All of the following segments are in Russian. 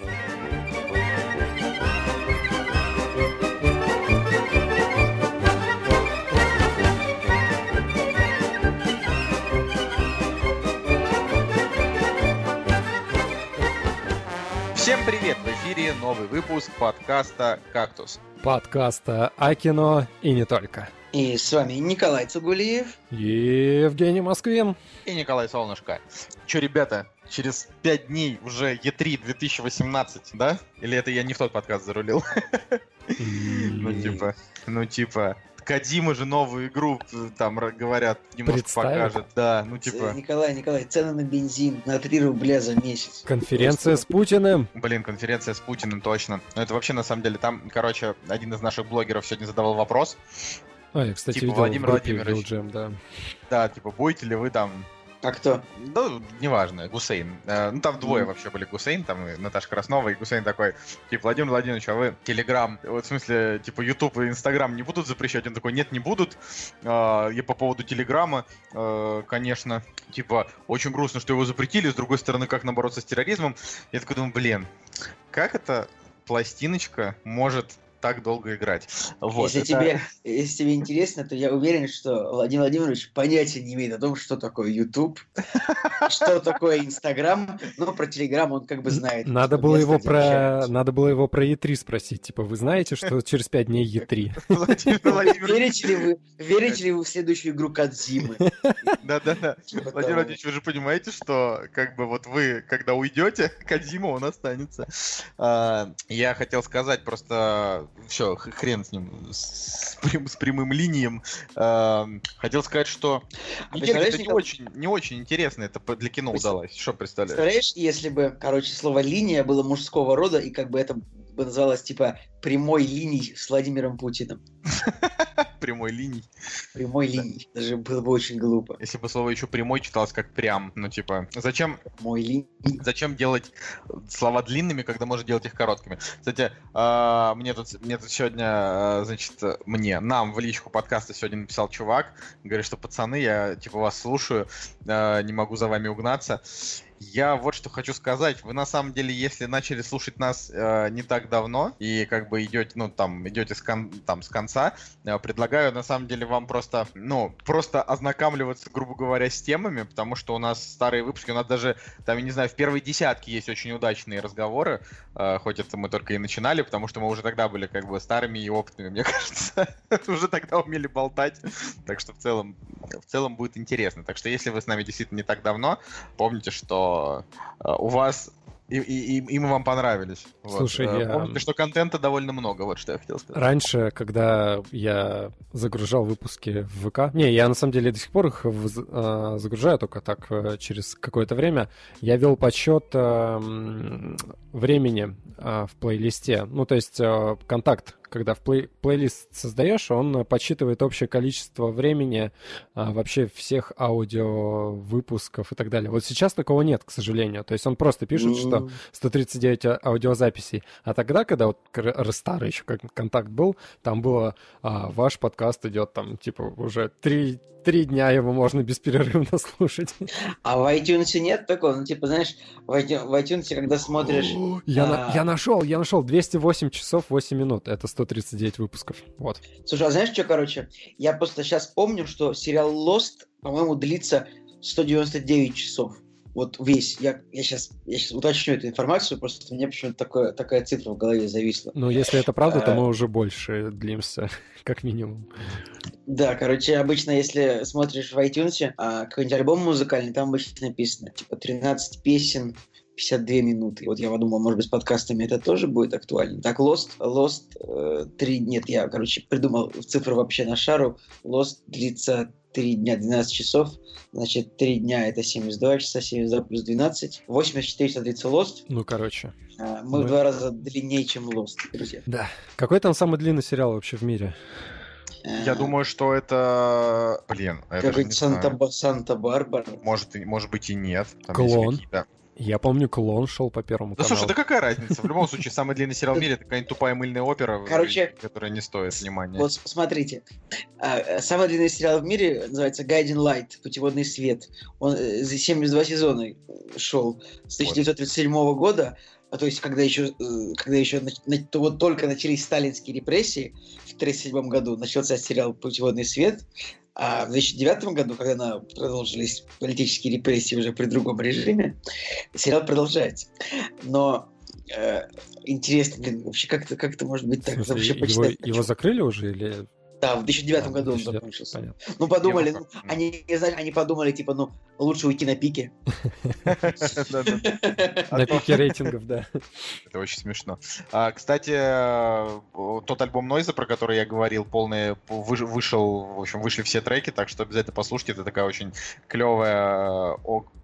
Всем привет! В эфире новый выпуск подкаста «Кактус». Подкаста о кино и не только. И с вами Николай Цугулиев. Евгений Москвин. И Николай Солнышко. Че, ребята, через пять дней уже Е3 2018, да? Или это я не в тот подкаст зарулил? Ну, типа, ну, типа, Кадима же новую игру э, там говорят, немножко покажет. Да, ну типа, Николай, Николай, цены на бензин на 3 рубля за месяц. Конференция с Путиным. блин, конференция с Путиным точно. Ну это вообще на самом деле там, короче, один из наших блогеров сегодня задавал вопрос. А, я, кстати, Типа видел Владимир в группе Владимирович. Вилджем, да. Да, типа, будете ли вы там А кто? Да, неважно, Гусейн. Э, Ну, там двое Мгм. вообще были Гусейн, там и Наташа Краснова, и Гусейн такой, типа, Владимир Владимирович, а вы Телеграм, вот в смысле, типа, Ютуб и Инстаграм не будут запрещать? Он такой, нет, не будут. Я по поводу Телеграма, э, конечно, типа, очень грустно, что его запретили, с другой стороны, как нам бороться с терроризмом? Я такой думаю, блин, как эта пластиночка может так долго играть? Вот, если, это- тебе, если тебе интересно, то я уверен, что Владимир Владимирович понятия не имеет о том, что такое YouTube, что такое Инстаграм, но про Телеграм он как бы знает. Надо было его про... Надо было его про Е3 спросить. Типа, вы знаете, что через пять дней Е3? Владимир Владимирович, Верите ли вы, верите ли вы в следующую игру Кадзимы? да-да-да. Типа Владимир того. Владимирович, вы же понимаете, что как бы вот вы, когда уйдете, Кадима он останется. А, я хотел сказать просто, все, хрен с ним, с, прям- с прямым линием. А, хотел сказать, что А неделя представляешь, не Николай- очень, не очень интересно, это для кино Представ- удалось. Что представляешь? Представляешь, если бы, короче, слово линия было мужского рода, и как бы это бы называлось типа прямой линией с Владимиром Путиным. Прямой линий. Прямой линией. Даже было бы очень глупо. Если бы слово еще прямой читалось как прям, ну типа, зачем Мой линий. Зачем делать слова длинными, когда можно делать их короткими? Кстати, а, мне тут, мне тут сегодня, а, значит, мне, нам в личку подкаста сегодня написал чувак, говорит, что пацаны, я типа вас слушаю, а, не могу за вами угнаться. Я вот что хочу сказать. Вы на самом деле, если начали слушать нас э, не так давно и как бы идете, ну там идете с, кон- там, с конца, э, предлагаю на самом деле вам просто, ну просто ознакомливаться, грубо говоря, с темами, потому что у нас старые выпуски, у нас даже там, я не знаю, в первой десятке есть очень удачные разговоры, э, хоть это мы только и начинали, потому что мы уже тогда были как бы старыми и опытными, мне кажется, уже тогда умели болтать, так что в целом, в целом будет интересно. Так что если вы с нами действительно не так давно, помните, что э, у вас и, и, и- мы вам понравились. Вот. Слушай, Э, я- Помните, что контента довольно много, вот что я хотел сказать. Раньше, когда я загружал выпуски в ВК... Не, я на самом деле до сих пор их вз- а, загружаю, только так э, через какое-то время. Я вел подсчет э, м, времени в плейлисте. Ну, то есть э, контакт, когда в плей- плейлист создаешь, он подсчитывает общее количество времени а, вообще всех аудио выпусков и так далее. Вот сейчас такого нет, к сожалению. То есть он просто пишет, что 139 а- аудиозаписей. А тогда, когда вот старый еще как контакт был, там было а, ваш подкаст идет там типа уже три, три дня его можно бесперерывно слушать. А в iTunes нет такого? Ну, типа, знаешь, в iTunes, в iTunes, когда смотришь... Я, на- А. я нашел, я нашел 208 часов 8 минут. Это 139 выпусков. Вот. Слушай, а знаешь что, короче? Я просто сейчас помню, что сериал Lost, по-моему, длится 199 часов. Вот весь. Я, я, сейчас, я сейчас уточню эту информацию, просто у меня почему-то такое, такая цифра в голове зависла. Но если это правда, то А. мы уже больше длимся, как минимум. Да, короче, обычно, если смотришь в iTunes а, какой-нибудь альбом музыкальный, там обычно написано, типа, 13 песен, 52 минуты. Вот я подумал, может быть, с подкастами это тоже будет актуально. Так, Lost, Lost э, 3... Нет, я, короче, придумал цифры вообще на шару. Lost длится 3 дня 12 часов. Значит, 3 дня это 72 часа, 72 плюс 12. 84 часа длится Lost. Ну, короче. А, Мы Мы- в два раза длиннее, чем Lost, друзья. Да. Какой там самый длинный сериал вообще в мире? Я А, думаю, что это... Блин, это. Санта- Санта-Барбара. Может, может быть и нет. Там есть Клон. какие-то- Я помню, клон шел по первому Да каналу. слушай, да какая разница? В любом случае, самый длинный сериал в мире это какая-нибудь тупая мыльная опера, Короче, которая не стоит внимания. Вот смотрите, А, э, самый длинный сериал в мире называется Guiding Light, Путеводный свет. Он э, за 72 сезона шел с 1937 года. А то есть когда еще, э, когда еще то вот только начались сталинские репрессии в 1937 году, начался сериал «Путеводный свет», а в 2009 году, когда продолжились политические репрессии уже при другом режиме, сериал продолжается. Но э, интересно, блин, вообще как-то как может быть так? Смысле, вообще его, его закрыли уже или да, в 2009 а, году он закончился. Понятно. Ну, подумали, ну, они, знаешь, они подумали, типа, ну, лучше уйти на пике. На пике рейтингов, да. Это очень смешно. А, кстати, тот альбом Нойза, про который я говорил, полный вышел, в общем, вышли все треки, так что обязательно послушайте. Это такая очень клевая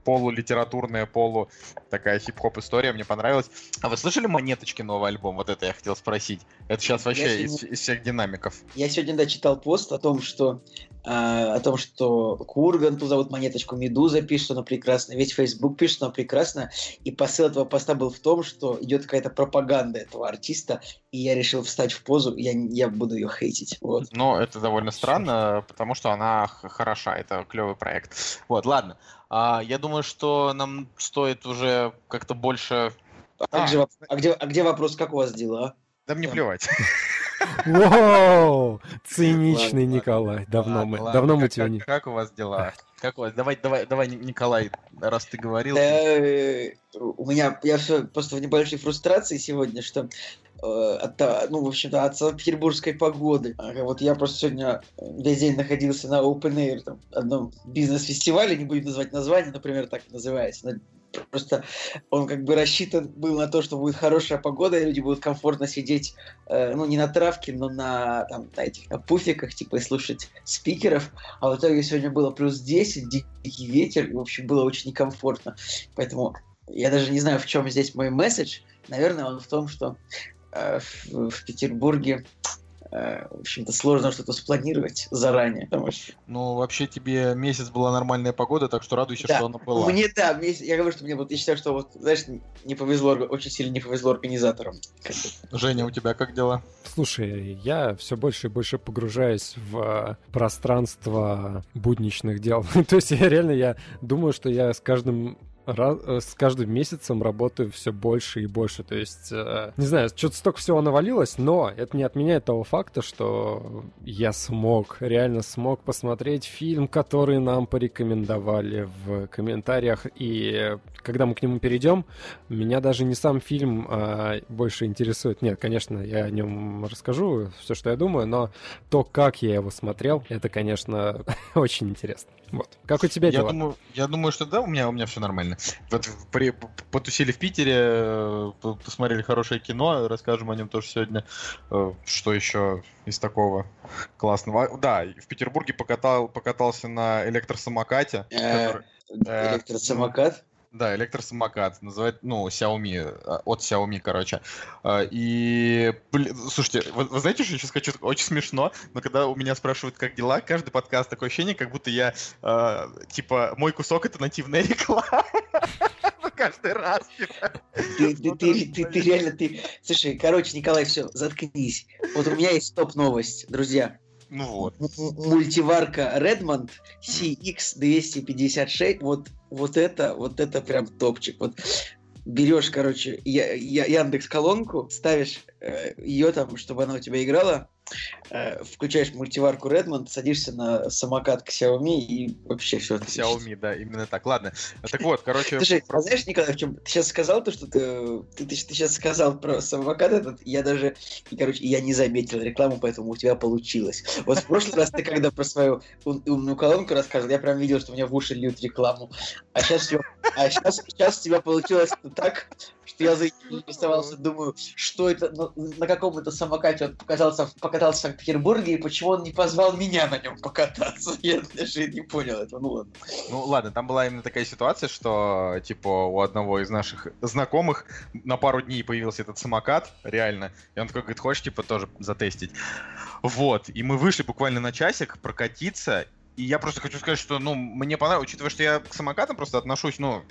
полулитературная, полу такая хип-хоп история, мне понравилась. А вы слышали «Монеточки» новый альбом? Вот это я хотел спросить. Это сейчас вообще из, из всех динамиков. Я сегодня, да, читал пост о том, что а, о том, что Курганту зовут монеточку, Медуза пишет, что она прекрасна, весь Facebook пишет, что она прекрасна, и посыл этого поста был в том, что идет какая-то пропаганда этого артиста, и я решил встать в позу, я, я буду ее хейтить. Вот. Но это довольно странно, потому что она хороша, это клевый проект. Вот, ладно. А, я думаю, что нам стоит уже как-то больше... А, а, где, а, где, а где вопрос, как у вас дела? Да мне плевать. Вау! Циничный ладно, Николай. Давно ладно, мы, давно мы тебя не... Как у вас дела? Как у вас? Давай, давай, давай, Николай, раз ты говорил. Э, у меня, я все просто в небольшой фрустрации сегодня, что от, ну, в общем-то, от санкт-петербургской погоды. Вот я просто сегодня весь день находился на Open Air, там, одном бизнес-фестивале, не будем называть название, например, так называется, Просто он как бы рассчитан был на то, что будет хорошая погода, и люди будут комфортно сидеть, э, ну, не на травке, но на, там, на этих на пуфиках, типа, и слушать спикеров. А в итоге сегодня было плюс 10, дикий ветер, и, в общем, было очень некомфортно. Поэтому я даже не знаю, в чем здесь мой месседж. Наверное, он в том, что э, в, в Петербурге Э, в общем-то, сложно что-то спланировать заранее. Потому что... Ну, вообще тебе месяц была нормальная погода, так что радуйся, да. что она была. Мне, да, месяц, я говорю, что мне вот, я считаю, что вот, знаешь, не повезло, очень сильно не повезло организаторам. Женя, у тебя как дела? Слушай, я все больше и больше погружаюсь в пространство будничных дел. То есть я реально, я думаю, что я с каждым раз, э, с каждым месяцем работаю все больше и больше. То есть, э, не знаю, что-то столько всего навалилось, но это не отменяет того факта, что я смог, реально смог посмотреть фильм, который нам порекомендовали в комментариях. И когда мы к нему перейдем, меня даже не сам фильм а, больше интересует. Нет, конечно, я о нем расскажу, все, что я думаю, но то, как я его смотрел, это, конечно, очень интересно. Вот. Как у тебя я дела? Думаю, я думаю, что да, у меня, у меня все нормально. Вот при, потусили в Питере, э, посмотрели хорошее кино, расскажем о нем тоже сегодня. Э, что еще из такого классного? Да, в Петербурге покатал, покатался на электросамокате. Э, электросамокат? Да, электросамокат, называют, ну, Xiaomi, а, от Xiaomi, короче. А, и, блин, слушайте, вы, вы знаете, что я сейчас хочу, очень смешно, но когда у меня спрашивают, как дела, каждый подкаст такое ощущение, как будто я, э, типа, мой кусок — это нативная реклама. Каждый раз. Типа. Ты, ты реально, ты... Слушай, короче, Николай, все, заткнись. Вот у меня есть топ-новость, друзья. Ну вот. Мультиварка Redmond CX256. Вот, вот это, вот это прям топчик. Вот берешь, короче, я, я, Яндекс колонку, ставишь ее там, чтобы она у тебя играла, Э, включаешь мультиварку Redmond, садишься на самокат к Xiaomi и вообще все отлично. Xiaomi, да, именно так. Ладно. Так вот, короче... Слушай, а знаешь, Николай, в чем? Ты сейчас сказал то, что ты, ты, ты, ты сейчас сказал про самокат этот, я даже, и, короче, я не заметил рекламу, поэтому у тебя получилось. Вот в прошлый раз ты когда про свою умную колонку рассказывал, я прям видел, что у меня в уши льют рекламу. А сейчас, а сейчас, сейчас у тебя получилось так, что я заинтересовался, думаю, что это, на, на каком это самокате он покатался, покатался в Санкт-Петербурге, и почему он не позвал меня на нем покататься. Я даже не понял этого, ну ладно. Ну ладно, там была именно такая ситуация, что типа у одного из наших знакомых на пару дней появился этот самокат, реально, и он такой говорит, хочешь типа тоже затестить? Вот, и мы вышли буквально на часик прокатиться, и я просто хочу сказать, что, ну, мне понравилось, учитывая, что я к самокатам просто отношусь, ну,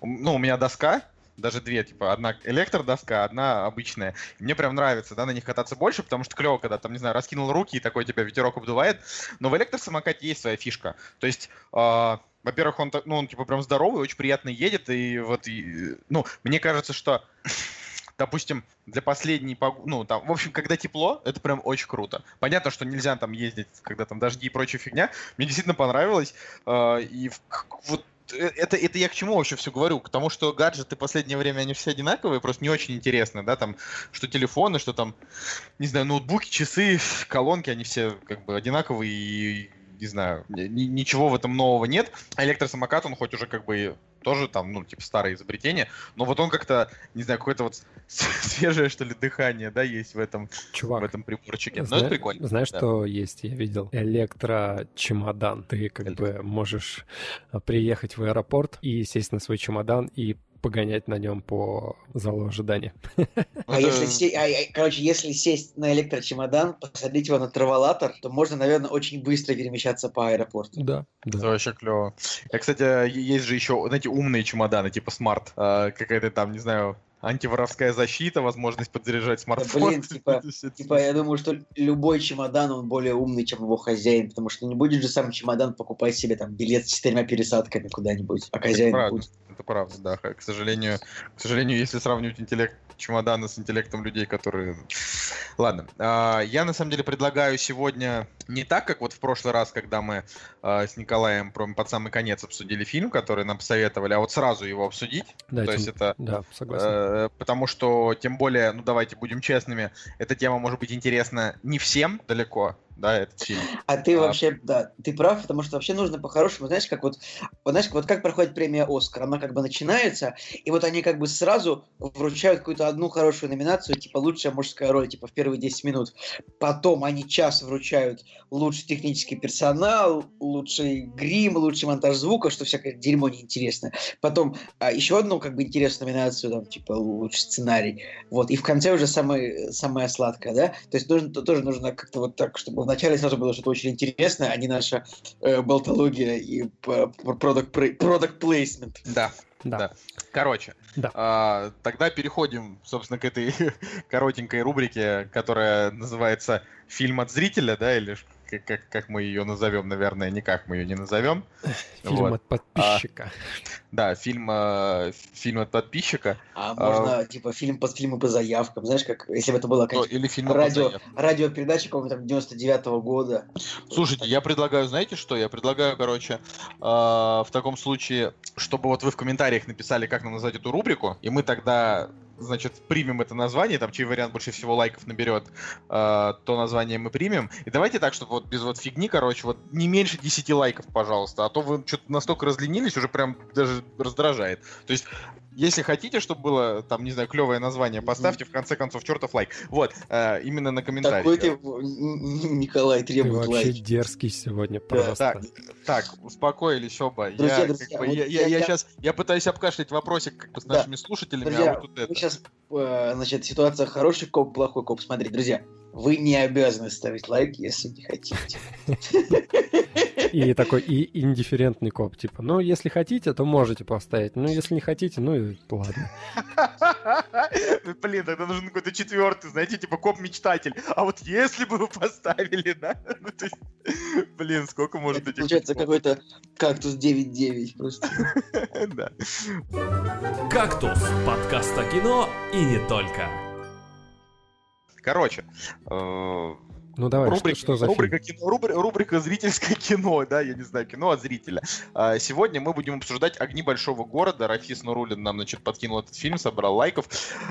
ну, у меня доска, даже две, типа, одна электродоска, одна обычная. И мне прям нравится, да, на них кататься больше, потому что клево, когда там, не знаю, раскинул руки и такой тебя ветерок обдувает. Но в электросамокате есть своя фишка. То есть, э, во-первых, он, ну, он, типа, прям здоровый, очень приятно едет, и вот, и, ну, мне кажется, что допустим, для последней пог... ну, там, в общем, когда тепло, это прям очень круто. Понятно, что нельзя там ездить, когда там дожди и прочая фигня. Мне действительно понравилось. Э, и вот Э, это, это я к чему вообще все говорю? К тому, что гаджеты в последнее время, они все одинаковые, просто не очень интересны, да, там, что телефоны, что там, не знаю, ноутбуки, часы, колонки, они все как бы одинаковые и не знаю, ничего в этом нового нет. Электросамокат, он хоть уже как бы тоже там, ну, типа, старое изобретение, но вот он как-то, не знаю, какое-то вот свежее, что ли, дыхание, да, есть в этом, Чувак, в этом приборчике. Зна- но это прикольно. Знаешь, да. что есть? Я видел электрочемодан. Ты как Электро. бы можешь а, приехать в аэропорт и сесть на свой чемодан и погонять на нем по залу ожидания. А Это- если се- а, а, короче, если сесть на электрочемодан, посадить его на траволатор, то можно, наверное, очень быстро перемещаться по аэропорту. Да, Это да. вообще клево. Я, кстати, есть же еще, знаете, умные чемоданы, типа smart. Какая-то там, не знаю, антиворовская защита, возможность подзаряжать смартфон. блин, типа- Это Типа, я думаю, что любой чемодан, он более умный, чем его хозяин, потому что не будет же сам чемодан покупать себе там билет с четырьмя пересадками куда-нибудь, а хозяин правда. будет. Это правда, да. К сожалению, к сожалению, если сравнивать интеллект чемодана с интеллектом людей, которые... Ладно. а, Я, на самом деле, предлагаю сегодня не так, как вот в прошлый раз, когда мы а, с Николаем под самый конец обсудили фильм, который нам посоветовали, а вот сразу его обсудить. Да, То тем- есть это да, согласен. Э, Потому что, тем более, ну давайте будем честными, эта тема может быть интересна не всем далеко, да, этот фильм. А ты А. вообще, да, ты прав, потому что вообще нужно по-хорошему, знаешь, как вот, вот, знаешь, вот как проходит премия Оскар, она как бы начинается, и вот они как бы сразу вручают какую-то одну хорошую номинацию, типа лучшая мужская роль, типа в первые 10 минут. Потом они час вручают лучший технический персонал, лучший грим, лучший монтаж звука, что всякое дерьмо неинтересное. Потом а, еще одну как бы интересную номинацию, там, типа лучший сценарий. Вот, и в конце уже самое, самое сладкое, да? То есть нужно, то- тоже нужно как-то вот так, чтобы вначале сразу было что-то очень интересное, а не наша э, болтология и п- п- product, пре- product placement. Да, Да. да. Короче, Да. а, тогда переходим, собственно, к этой коротенькой рубрике, которая называется «Фильм от зрителя», да, или как, как, как мы ее назовем, наверное, никак мы ее не назовем. Фильм вот. от подписчика. Да, фильм, э, фильм от подписчика, А можно, типа, фильм под фильмы по заявкам, знаешь, как если бы это было ну, как или фильм радио, радиопередача какого-то там 99-го года. Слушайте, я предлагаю, знаете что? Я предлагаю, короче, э, в таком случае, чтобы вот вы в комментариях написали, как нам назвать эту рубрику, и мы тогда, значит, примем это название, там, чей вариант больше всего лайков наберет, э, то название мы примем. И давайте так, чтобы вот без вот фигни, короче, вот не меньше 10 лайков, пожалуйста, а то вы что-то настолько разленились, уже прям даже раздражает. То есть, если хотите, чтобы было, там, не знаю, клевое название, поставьте, в конце концов, чертов лайк. Вот, э, именно на комментарии. Такой ты, Николай, Ты требует вообще лайки. дерзкий сегодня Да, просто. Так, так, успокоились оба. Друзья, я, друзья, как бы, вот я, я- я, я сейчас я пытаюсь обкашлять вопросик как бы с Да. нашими слушателями, а Друзья, вы тут это. сейчас, значит, ситуация хороший коп, плохой коп. Смотри, друзья, вы не обязаны ставить лайк, если не хотите. И такой и индифферентный коп, типа, ну, если хотите, то можете поставить, ну, если не хотите, ну, и ладно. Блин, тогда нужен какой-то четвертый, знаете, типа коп-мечтатель. А вот если бы вы поставили, да? Ну, то есть, блин, сколько может Это этих... получается какой-то кактус 9.9 просто. Да. «Кактус» — подкаст о кино и не только. Короче, э, Ну, давай, рубрика, что, что за рубрика, фильм? кино, рубри- рубрика зрительское кино, да, я не знаю, кино от зрителя. А, Сегодня мы будем обсуждать «Огни большого города». Рафис Нурулин нам, значит, подкинул этот фильм, собрал лайков.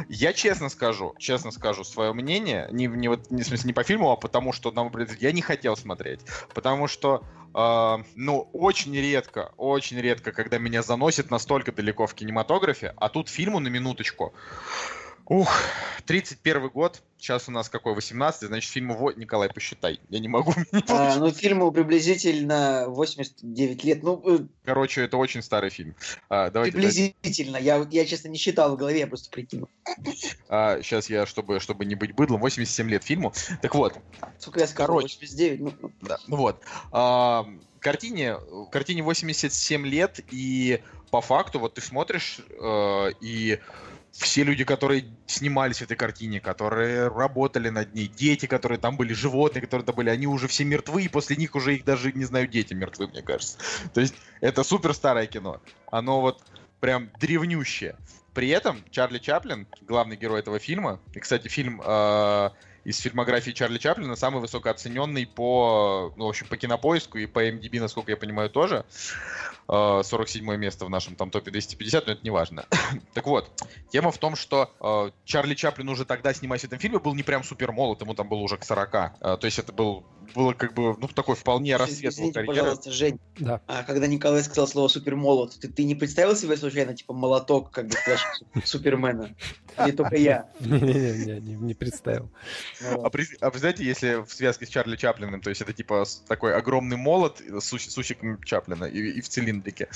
Я честно скажу, честно скажу свое мнение, не, не, вот, не, в смысле, не по фильму, а потому что нам, я не хотел смотреть. Потому что, а, ну, очень редко, очень редко, когда меня заносит настолько далеко в кинематографе, а тут фильму на минуточку. Ух, 31 год, сейчас у нас какой, 18 значит, фильму... во- Николай, посчитай, я не могу. не А, ну, фильму приблизительно 89 лет. Ну, э, Короче, это очень старый фильм. А, давайте, приблизительно. Я, вот- я, честно, не считал в голове, я просто прикинул. сейчас я, чтобы, чтобы не быть быдлом, 87 лет фильму. Так вот, Сколько я сказал? Короче. 89? Ну, ну, Да, ну вот. А, картине, картине 87 лет, и по факту, вот ты смотришь, э, и все люди, которые снимались в этой картине, которые работали над ней, дети, которые там были, животные, которые там были, они уже все мертвы, и после них уже их даже, не знаю, дети мертвы, мне кажется. То есть это супер старое кино. Оно вот прям древнющее. при этом Чарли Чаплин, главный герой этого фильма, и, кстати, фильм э, из фильмографии Чарли Чаплина самый высокооцененный по, ну, в общем, по кинопоиску и по MDB, насколько я понимаю, тоже. 47 э, место в нашем там топе 250, но это не важно. так вот, тема в том, что э, Чарли Чаплин уже тогда, снимаясь в этом фильме, был не прям супер молод, ему там было уже к 40. Э, то есть это был было как бы, ну, такой вполне рассвет Извините, пожалуйста, Жень. Да. А когда Николай сказал слово супермолот, ты, ты не представил себе случайно, типа, молоток, как бы, Супермена? Или только я? Не-не-не, не представил. А, а представляете, если в связке с Чарли Чаплиным, то есть это типа такой огромный молот с усиком Чаплина и в цилиндре цилиндрики.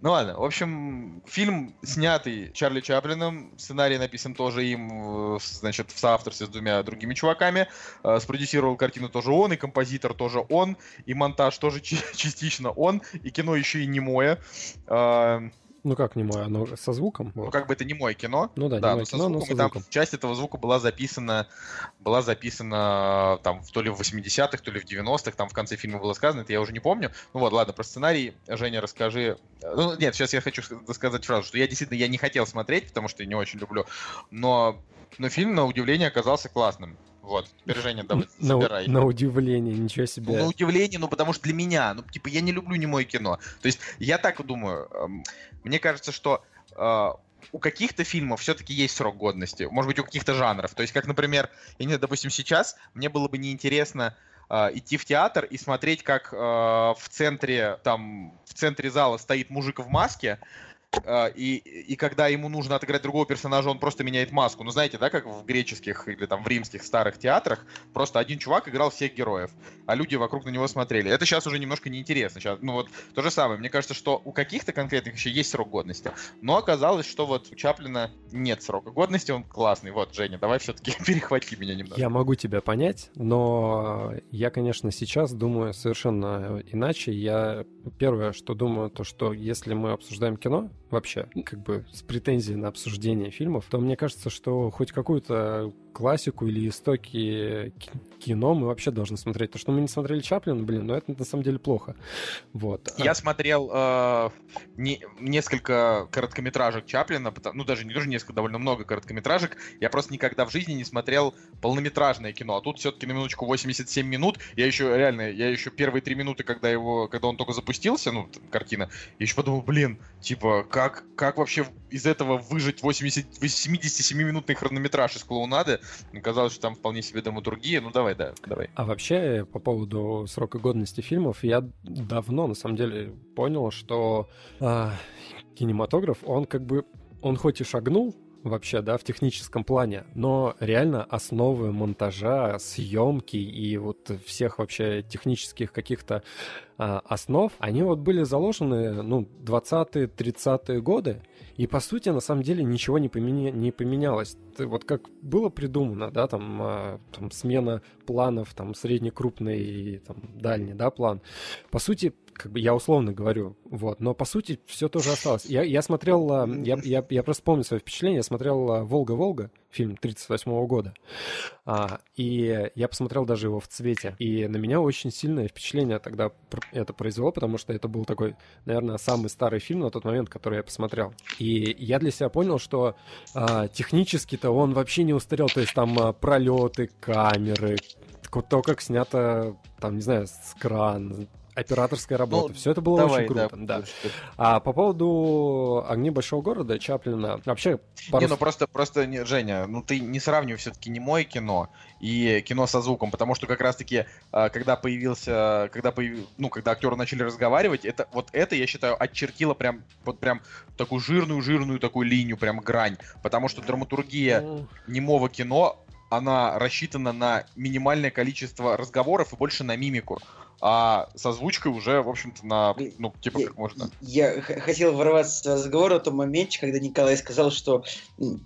Ну ладно, в общем, фильм снятый Чарли Чаплином, сценарий написан тоже им, э, значит, в соавторстве с двумя другими чуваками. А, спродюсировал картину тоже он, и композитор тоже он, и монтаж тоже частично он, и кино еще и немое. А, ну как не мой, оно со звуком? Ну как бы это не мое кино. Ну да, да не мое кино, но со звуком. Там часть этого звука была записана, была записана там то ли в 80-х, то ли в 90-х, там в конце фильма было сказано, это я уже не помню. Ну вот, ладно, про сценарий, Женя, расскажи. Ну нет, сейчас я хочу сказать сразу, что я действительно я не хотел смотреть, потому что я не очень люблю, но но фильм, на удивление, оказался классным. Вот, теперь, Женя, давай, собирай. На, на удивление, ничего себе. Ну, на удивление, ну, потому что для меня, ну, типа, я не люблю немое кино. То есть, я так думаю, эм, мне кажется, что э, у каких-то фильмов все-таки есть срок годности, может быть, у каких-то жанров. То есть, как, например, я не знаю, допустим, сейчас мне было бы неинтересно э, идти в театр и смотреть, как э, в центре, там, в центре зала стоит мужик в маске, и, и когда ему нужно отыграть другого персонажа, он просто меняет маску. Ну, знаете, да, как в греческих или там в римских старых театрах, просто один чувак играл всех героев, а люди вокруг на него смотрели. Это сейчас уже немножко неинтересно. Сейчас, ну вот то же самое. Мне кажется, что у каких-то конкретных еще есть срок годности. Но оказалось, что вот у Чаплина нет срока годности, он классный. Вот, Женя, давай все-таки перехвати меня немного. Я могу тебя понять, но я, конечно, сейчас думаю совершенно иначе. Я первое, что думаю, то, что если мы обсуждаем кино, вообще, как бы с претензией на обсуждение фильмов, то мне кажется, что хоть какую-то классику или истоки кино мы вообще должны смотреть. То, что мы не смотрели Чаплина, блин, ну это на самом деле плохо. Вот. Я смотрел э, не, несколько короткометражек Чаплина, ну даже не тоже несколько, довольно много короткометражек. Я просто никогда в жизни не смотрел полнометражное кино. А тут все-таки на минуточку 87 минут. Я еще реально, я еще первые три минуты, когда его, когда он только запустился, ну, картина, я еще подумал, блин, типа, как, как вообще из этого выжить 80, 77-минутный хронометраж из клоунады? Казалось, что там вполне себе драматургия. Ну, давай, да, давай. А вообще, по поводу срока годности фильмов, я давно, на самом деле, понял, что а, кинематограф, он как бы, он хоть и шагнул вообще, да, в техническом плане, но реально основы монтажа, съемки и вот всех вообще технических каких-то а, основ, они вот были заложены, ну, 20-е, 30-е годы, и по сути, на самом деле, ничего не, поменя... не поменялось. Вот как было придумано, да, там, а, там смена планов, там, среднекрупный и там, дальний, да, план. По сути, как бы я условно говорю, вот, но по сути все тоже осталось. Я, я смотрел, а, я, я, я просто помню свое впечатление, я смотрел а, «Волга-Волга», фильм 38 -го года, а, и я посмотрел даже его в цвете, и на меня очень сильное впечатление тогда это произвело, потому что это был такой, наверное, самый старый фильм на тот момент, который я посмотрел. И я для себя понял, что а, технически-то он вообще не устарел, то есть там а, пролеты, камеры, то, как снято, там, не знаю, с кран, операторская работа. Ну, Все это было давай, очень круто. Да, да. А по поводу огней большого города Чаплина вообще. Пару... Не, ну просто, просто не, Женя, ну ты не сравнивай все-таки не мое кино и кино со звуком, потому что как раз-таки, а, когда появился, когда появ... ну когда актеры начали разговаривать, это вот это я считаю отчертило прям вот прям такую жирную жирную такую линию, прям грань, потому что драматургия немого кино она рассчитана на минимальное количество разговоров и больше на мимику а с озвучкой уже, в общем-то, на, ну, типа, как можно. Я хотел ворваться в разговор о том моменте, когда Николай сказал, что,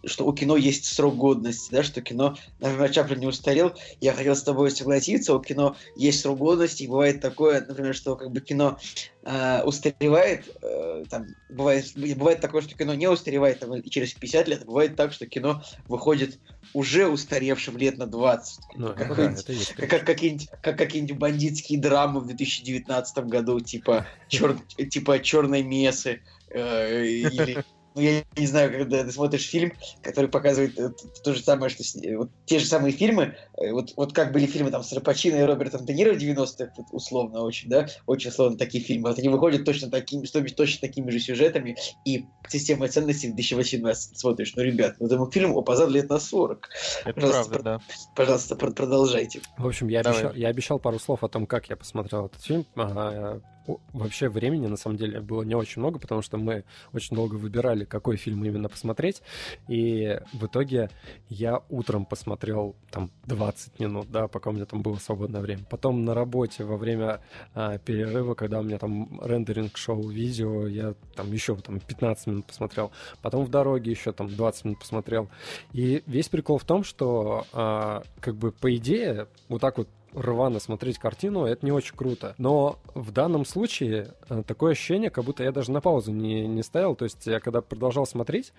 что у кино есть срок годности, да, что кино, например, Чаплин не устарел. Я хотел с тобой согласиться, у кино есть срок годности, и бывает такое, например, что как бы кино э, устаревает, э, там, бывает, бывает такое, что кино не устаревает там, через 50 лет, а бывает так, что кино выходит уже устаревшим лет на 20. Ну, как, да, как, как, какие-нибудь, как какие-нибудь бандитские драмы в 2019 году, типа, чер, типа черной мессы, э, или ну, я не знаю, когда ты смотришь фильм, который показывает э, то же самое, что с, вот те же самые фильмы, э, вот, вот как были фильмы там с Рапачино и Робертом Де Ниро в 90-х, вот, условно очень, да, очень условно такие фильмы, вот они выходят точно такими, точно такими же сюжетами, и системой ценностей в 2018 смотришь, ну, ребят, ну, этому фильму опоздал лет на 40. Это Пожалуйста, правда, да. Пожалуйста, пр- продолжайте. В общем, я Давай. обещал, я обещал пару слов о том, как я посмотрел этот фильм. А, о- Вообще времени, на самом деле, было не очень много, потому что мы очень долго выбирали, какой фильм именно посмотреть. И в итоге я утром посмотрел там 20 минут, да, пока у меня там было свободное время. Потом на работе во время а, перерыва, когда у меня там рендеринг шел видео, я там еще там 15 минут посмотрел. Потом в дороге еще там 20 минут посмотрел. И весь прикол в том, что а, как бы по идее вот так вот рвано смотреть картину, это не очень круто. Но в данном случае э, такое ощущение, как будто я даже на паузу не, не ставил. То есть я когда продолжал смотреть,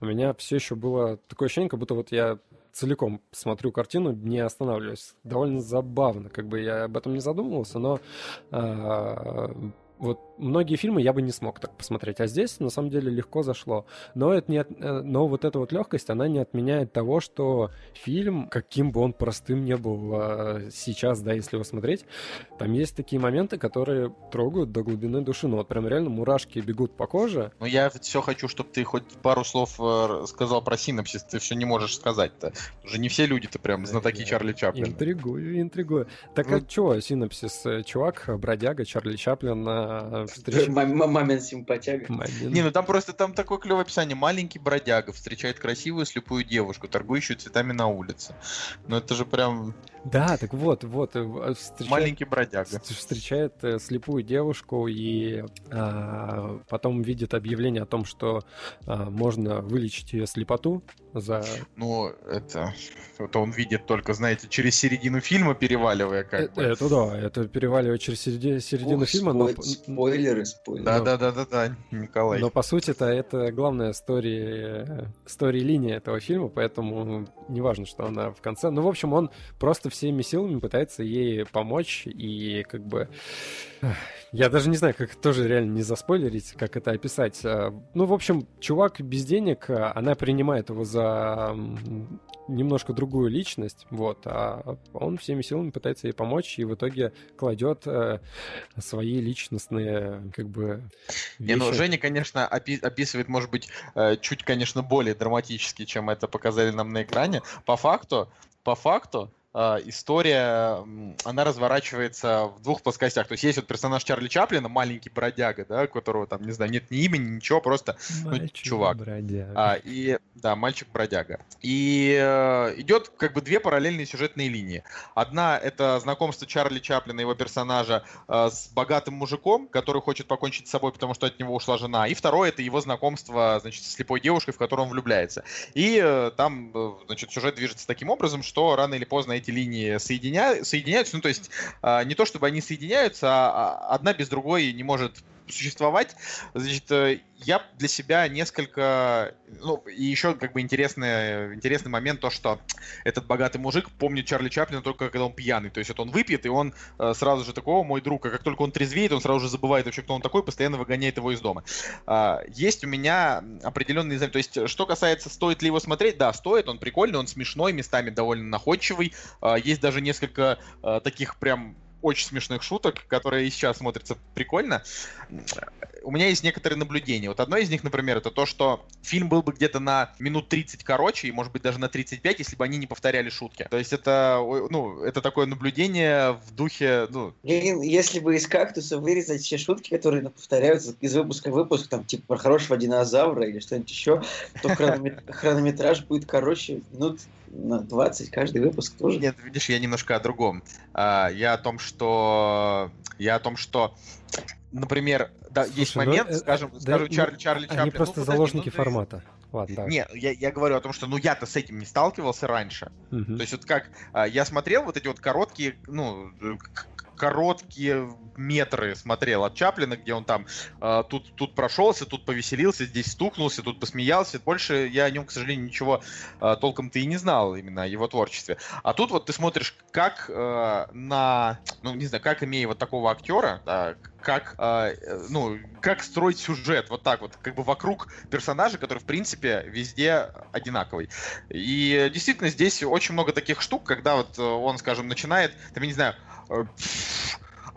у меня все еще было такое ощущение, как будто вот я целиком смотрю картину, не останавливаюсь. Довольно забавно, как бы я об этом не задумывался, но а, вот многие фильмы я бы не смог так посмотреть, а здесь на самом деле легко зашло. Но это не от- э, но вот эта вот легкость, она не отменяет того, что фильм, каким бы он простым не был а, сейчас, да, если его смотреть, там есть такие моменты, которые трогают до глубины души. Ну вот прям реально мурашки бегут по коже. Но я все хочу, чтобы ты хоть пару слов э, сказал про синопсис, ты все не можешь сказать-то. Уже не все люди-то прям знатоки Я Чарли Чаплина. Интригую, интригую. Так а Ну- чё, синопсис? Э, Чувак, бродяга, Чарли Чаплин мам- Мамин симпатяга. Момент. Не, ну там просто там такое клевое описание. Маленький бродяга встречает красивую слепую девушку, торгующую цветами на улице. Ну это же прям Да, так вот, вот, э, в- встречает, маленький бродяга. вс- встречает э, слепую девушку и а, потом видит объявление о том, что а, можно вылечить ее слепоту за... Ну, это, это он видит только, знаете, через середину фильма переваливая как Э, бы. Это да, это переваливает через середи- середину Ух, фильма, но, спой- Спойлеры, спойлеры. Да, да, да, да, да, Николай. но по сути это, это главная стори, стори линия этого фильма, поэтому неважно, что она в конце. Ну, в общем, он просто всеми силами пытается ей помочь и как бы... Я даже не знаю, как тоже реально не заспойлерить, как это описать. А, Ну, в общем, чувак без денег, а, она принимает его за немножко другую личность, вот, а он всеми силами пытается ей помочь и в итоге кладет э, свои личностные, как бы, Не, ну вещи. Женя, конечно, опи- описывает, может быть, э, чуть, конечно, более драматически, чем это показали нам на экране. По факту, по факту, э, история, м, она разворачивается в двух плоскостях. То есть есть вот персонаж Чарли Чаплина, маленький бродяга, да, у которого там, не знаю, нет ни имени, ничего, просто Мальчик, чувак. бродяга. А, и да, мальчик-бродяга. И э, идет как бы две параллельные сюжетные линии. Одна это знакомство Чарли Чаплина, его персонажа, э, с богатым мужиком, который хочет покончить с собой, потому что от него ушла жена. И второе это его знакомство, значит, с слепой девушкой, в которую он влюбляется. И э, там, э, значит, сюжет движется таким образом, что рано или поздно эти линии соединя... соединяются. Ну, то есть э, не то, чтобы они соединяются, а а одна без другой не может существовать. Значит, э, я для себя несколько... Ну, и еще как бы интересный, интересный момент то, что этот богатый мужик помнит Чарли Чаплина только когда он пьяный. То есть вот он выпьет, и он э, сразу же такого, мой друг, а как только он трезвеет, он сразу же забывает вообще, кто он такой, постоянно выгоняет его из дома. А, есть у меня определенные... То есть, что касается, стоит ли его смотреть, да, стоит, он прикольный, он смешной, местами довольно находчивый. А, есть даже несколько а, таких прям очень смешных шуток, которые и сейчас смотрятся прикольно. У меня есть некоторые наблюдения. Вот одно из них, например, это то, что фильм был бы где-то на минут 30 короче, и, может быть, даже на 35, если бы они не повторяли шутки. То есть это, ну, это такое наблюдение в духе, ну, если бы из кактуса вырезать все шутки, которые повторяются из выпуска в выпуск, там, типа, про хорошего динозавра или что-нибудь еще, то хрономет- хронометраж будет короче минут на 20 каждый выпуск тоже. Нет, видишь, я немножко о другом. А, Я о том, что... Я о том, что... Например, да, есть Слушай, ну, момент, э, скажем, да, скажу ну, Чарли, Чарли Они Чаплин. ну, просто подожди, заложники ну, ты- формата. Ладно, да. Не, я, я говорю о том, что ну я-то с этим не сталкивался раньше. Мгм. То есть вот как а, я смотрел вот эти вот короткие, ну, короткие метры смотрел от Чаплина, где он там э, тут, тут прошелся, тут повеселился, здесь стукнулся, тут посмеялся. Больше я о нем, к сожалению, ничего э, толком-то и не знал именно о его творчестве. А тут вот ты смотришь, как э, на, ну не знаю, как имея вот такого актера, да, как, э, ну, как строить сюжет вот так вот, как бы вокруг персонажа, который, в принципе, везде одинаковый. И действительно, здесь очень много таких штук, когда вот он, скажем, начинает, там, я не знаю,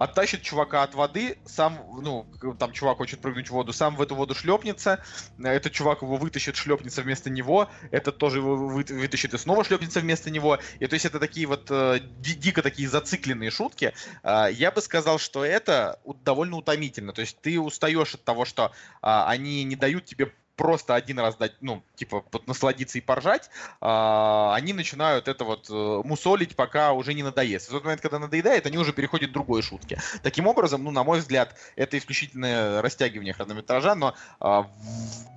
оттащит чувака от воды, сам, ну, там чувак хочет прыгнуть в воду, сам в эту воду шлепнется, этот чувак его вытащит, шлепнется вместо него, этот тоже его вытащит и снова шлепнется вместо него. И то есть это такие вот э, дико такие зацикленные шутки. Э, я бы сказал, что это довольно утомительно. То есть ты устаешь от того, что э, они не дают тебе просто один раз дать, ну, типа, насладиться и поржать, а, они начинают это вот э, мусолить, пока уже не надоест. В тот момент, когда надоедает, они уже переходят к другой шутке. Таким образом, ну, на мой взгляд, это исключительное растягивание хронометража, но а,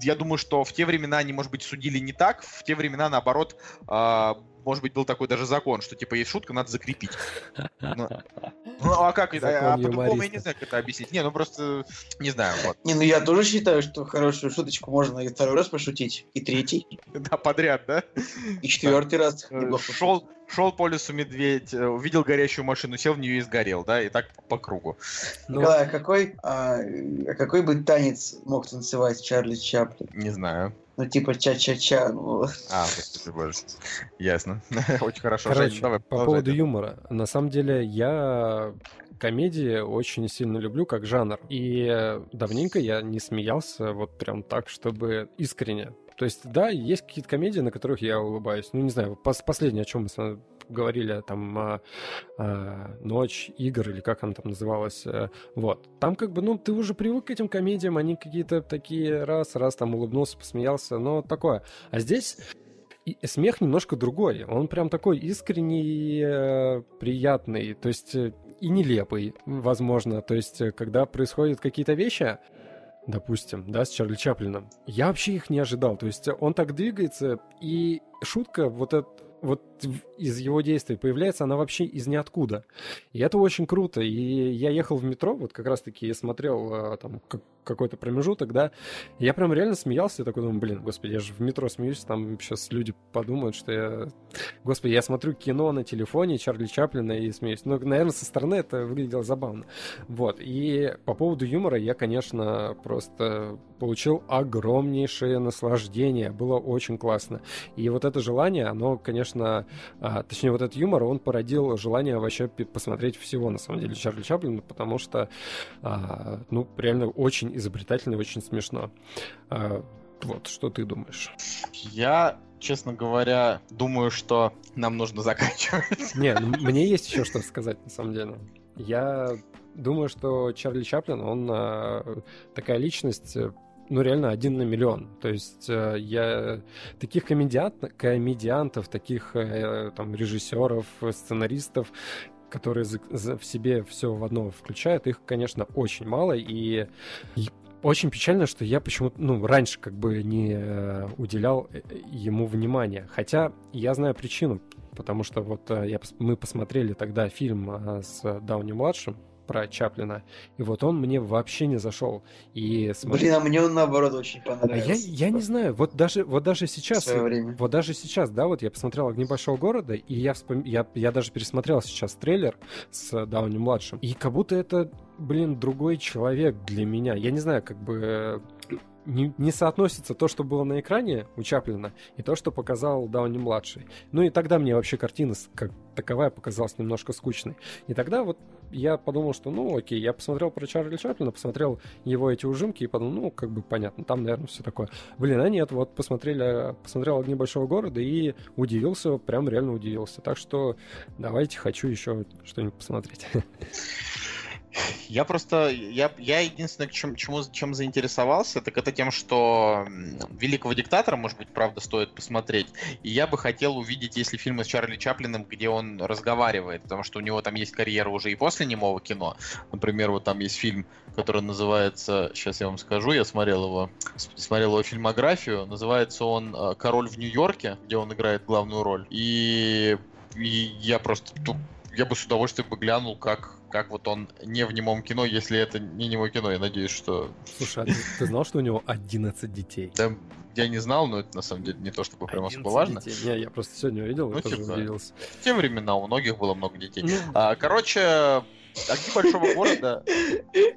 я думаю, что в те времена они, может быть, судили не так, в те времена, наоборот, а, может быть, был такой даже закон, что типа есть шутка, надо закрепить. Ну, ну а как это? А по-другому я не знаю, как это объяснить. Не, ну просто не знаю. Вот. Не, ну я тоже считаю, что хорошую шуточку можно и второй раз пошутить, и третий. Да, подряд, да? И четвертый раз. Э, шел, шел по лесу медведь, э, увидел горящую машину, сел в нее и сгорел, да, и так по кругу. Ну, Николай, а какой, а, а какой бы танец мог танцевать Чарли Чаплин? Не знаю. Ну, типа ча-ча-ча. Ну. А, господи боже. Ясно. Очень хорошо. Короче, Жень, давай, по поводу юмора. На самом деле, я комедии очень сильно люблю как жанр. И давненько я не смеялся вот прям так, чтобы искренне. То есть, да, есть какие-то комедии, на которых я улыбаюсь. Ну, не знаю, пос последнее, о чем мы говорили, там, а, а, «Ночь игр» или как она там называлась, а, вот. Там как бы, ну, ты уже привык к этим комедиям, они какие-то такие раз, раз там улыбнулся, посмеялся, но такое. А здесь и смех немножко другой. Он прям такой искренний, э, приятный, то есть э, и нелепый, возможно. То есть, э, когда происходят какие-то вещи, допустим, да, с Чарли Чаплином, я вообще их не ожидал. То есть он так двигается, и шутка вот эта вот из его действий появляется она вообще из ниоткуда. И это очень круто. И я ехал в метро, вот как раз-таки смотрел там какой-то промежуток, да, я прям реально смеялся, и такой думаю, блин, господи, я же в метро смеюсь, там сейчас люди подумают, что я... Господи, я смотрю кино на телефоне Чарли Чаплина и смеюсь. Ну, наверное, со стороны это выглядело забавно. Вот, и по поводу юмора я, конечно, просто получил огромнейшее наслаждение, было очень классно. И вот это желание, оно, конечно, а, точнее, вот этот юмор, он породил желание вообще посмотреть всего, на самом деле, Чарли Чаплина, потому что, а, ну, реально очень изобретательно и очень смешно. А, вот, что ты думаешь? Я, честно говоря, думаю, что нам нужно заканчивать. Не, ну, мне есть еще что сказать, на самом деле. Я думаю, что Чарли Чаплин, он а, такая личность, ну, реально один на миллион. То есть э, я таких комедиант, комедиантов, таких э, там режиссеров, сценаристов, которые за, за, в себе все в одно включают, их, конечно, очень мало, и, и очень печально, что я почему-то, ну, раньше как бы не э, уделял ему внимания. Хотя я знаю причину, потому что вот я, мы посмотрели тогда фильм с Дауни-младшим, про Чаплина. И вот он мне вообще не зашел. И смотри... Блин, а мне он наоборот очень понравился. А я, я не знаю, вот даже, вот даже сейчас, вот даже сейчас, да, вот я посмотрел «Огни большого города», и я, вспом... я, я даже пересмотрел сейчас трейлер с Дауни-младшим, и как будто это, блин, другой человек для меня. Я не знаю, как бы не, не соотносится то, что было на экране у Чаплина, и то, что показал Дауни-младший. Ну и тогда мне вообще картина как таковая показалась немножко скучной. И тогда вот я подумал, что ну окей, я посмотрел про Чарли Чаплина, посмотрел его эти ужимки и подумал, ну как бы понятно, там, наверное, все такое. Блин, а нет, вот посмотрели, посмотрел «Огни большого города» и удивился, прям реально удивился. Так что давайте, хочу еще что-нибудь посмотреть. Я просто, я, я единственное, чем, чему, чем заинтересовался, так это тем, что «Великого диктатора», может быть, правда, стоит посмотреть. И я бы хотел увидеть, если фильмы с Чарли Чаплиным, где он разговаривает, потому что у него там есть карьера уже и после немого кино. Например, вот там есть фильм, который называется, сейчас я вам скажу, я смотрел его, смотрел его фильмографию, называется он э, «Король в Нью-Йорке», где он играет главную роль. И, и я просто, я бы с удовольствием бы глянул, как как вот он не в немом кино, если это не немое кино. Я надеюсь, что... Слушай, а ты, ты знал, что у него 11 детей? Да, я не знал, но это на самом деле не то, чтобы прям особо важно. Детей. Не, я просто сегодня увидел Ну, и тоже типа, удивился. В те времена у многих было много детей. Ну, А, короче, огни большого города...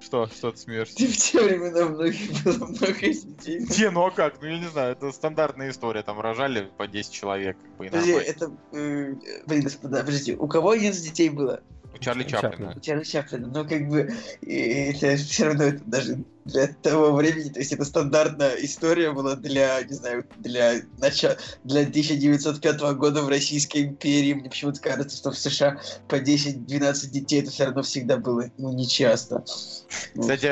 Что? Что ты смеешься? Ты в те времена многих было много детей. Не, ну а как? Ну я не знаю, это стандартная история. Там рожали по 10 человек, как бы Подожди, это... э, Блин, господа, подожди, у кого 11 детей было? Чарли Чаплина. Чарли Чаплина. Ну, как бы, это все равно это даже для того времени, то есть это стандартная история была для, не знаю, для начала, для 1905 года в Российской империи. Мне почему-то кажется, что в США по 10-12 детей это все равно всегда было, ну, нечасто. Ну, Кстати,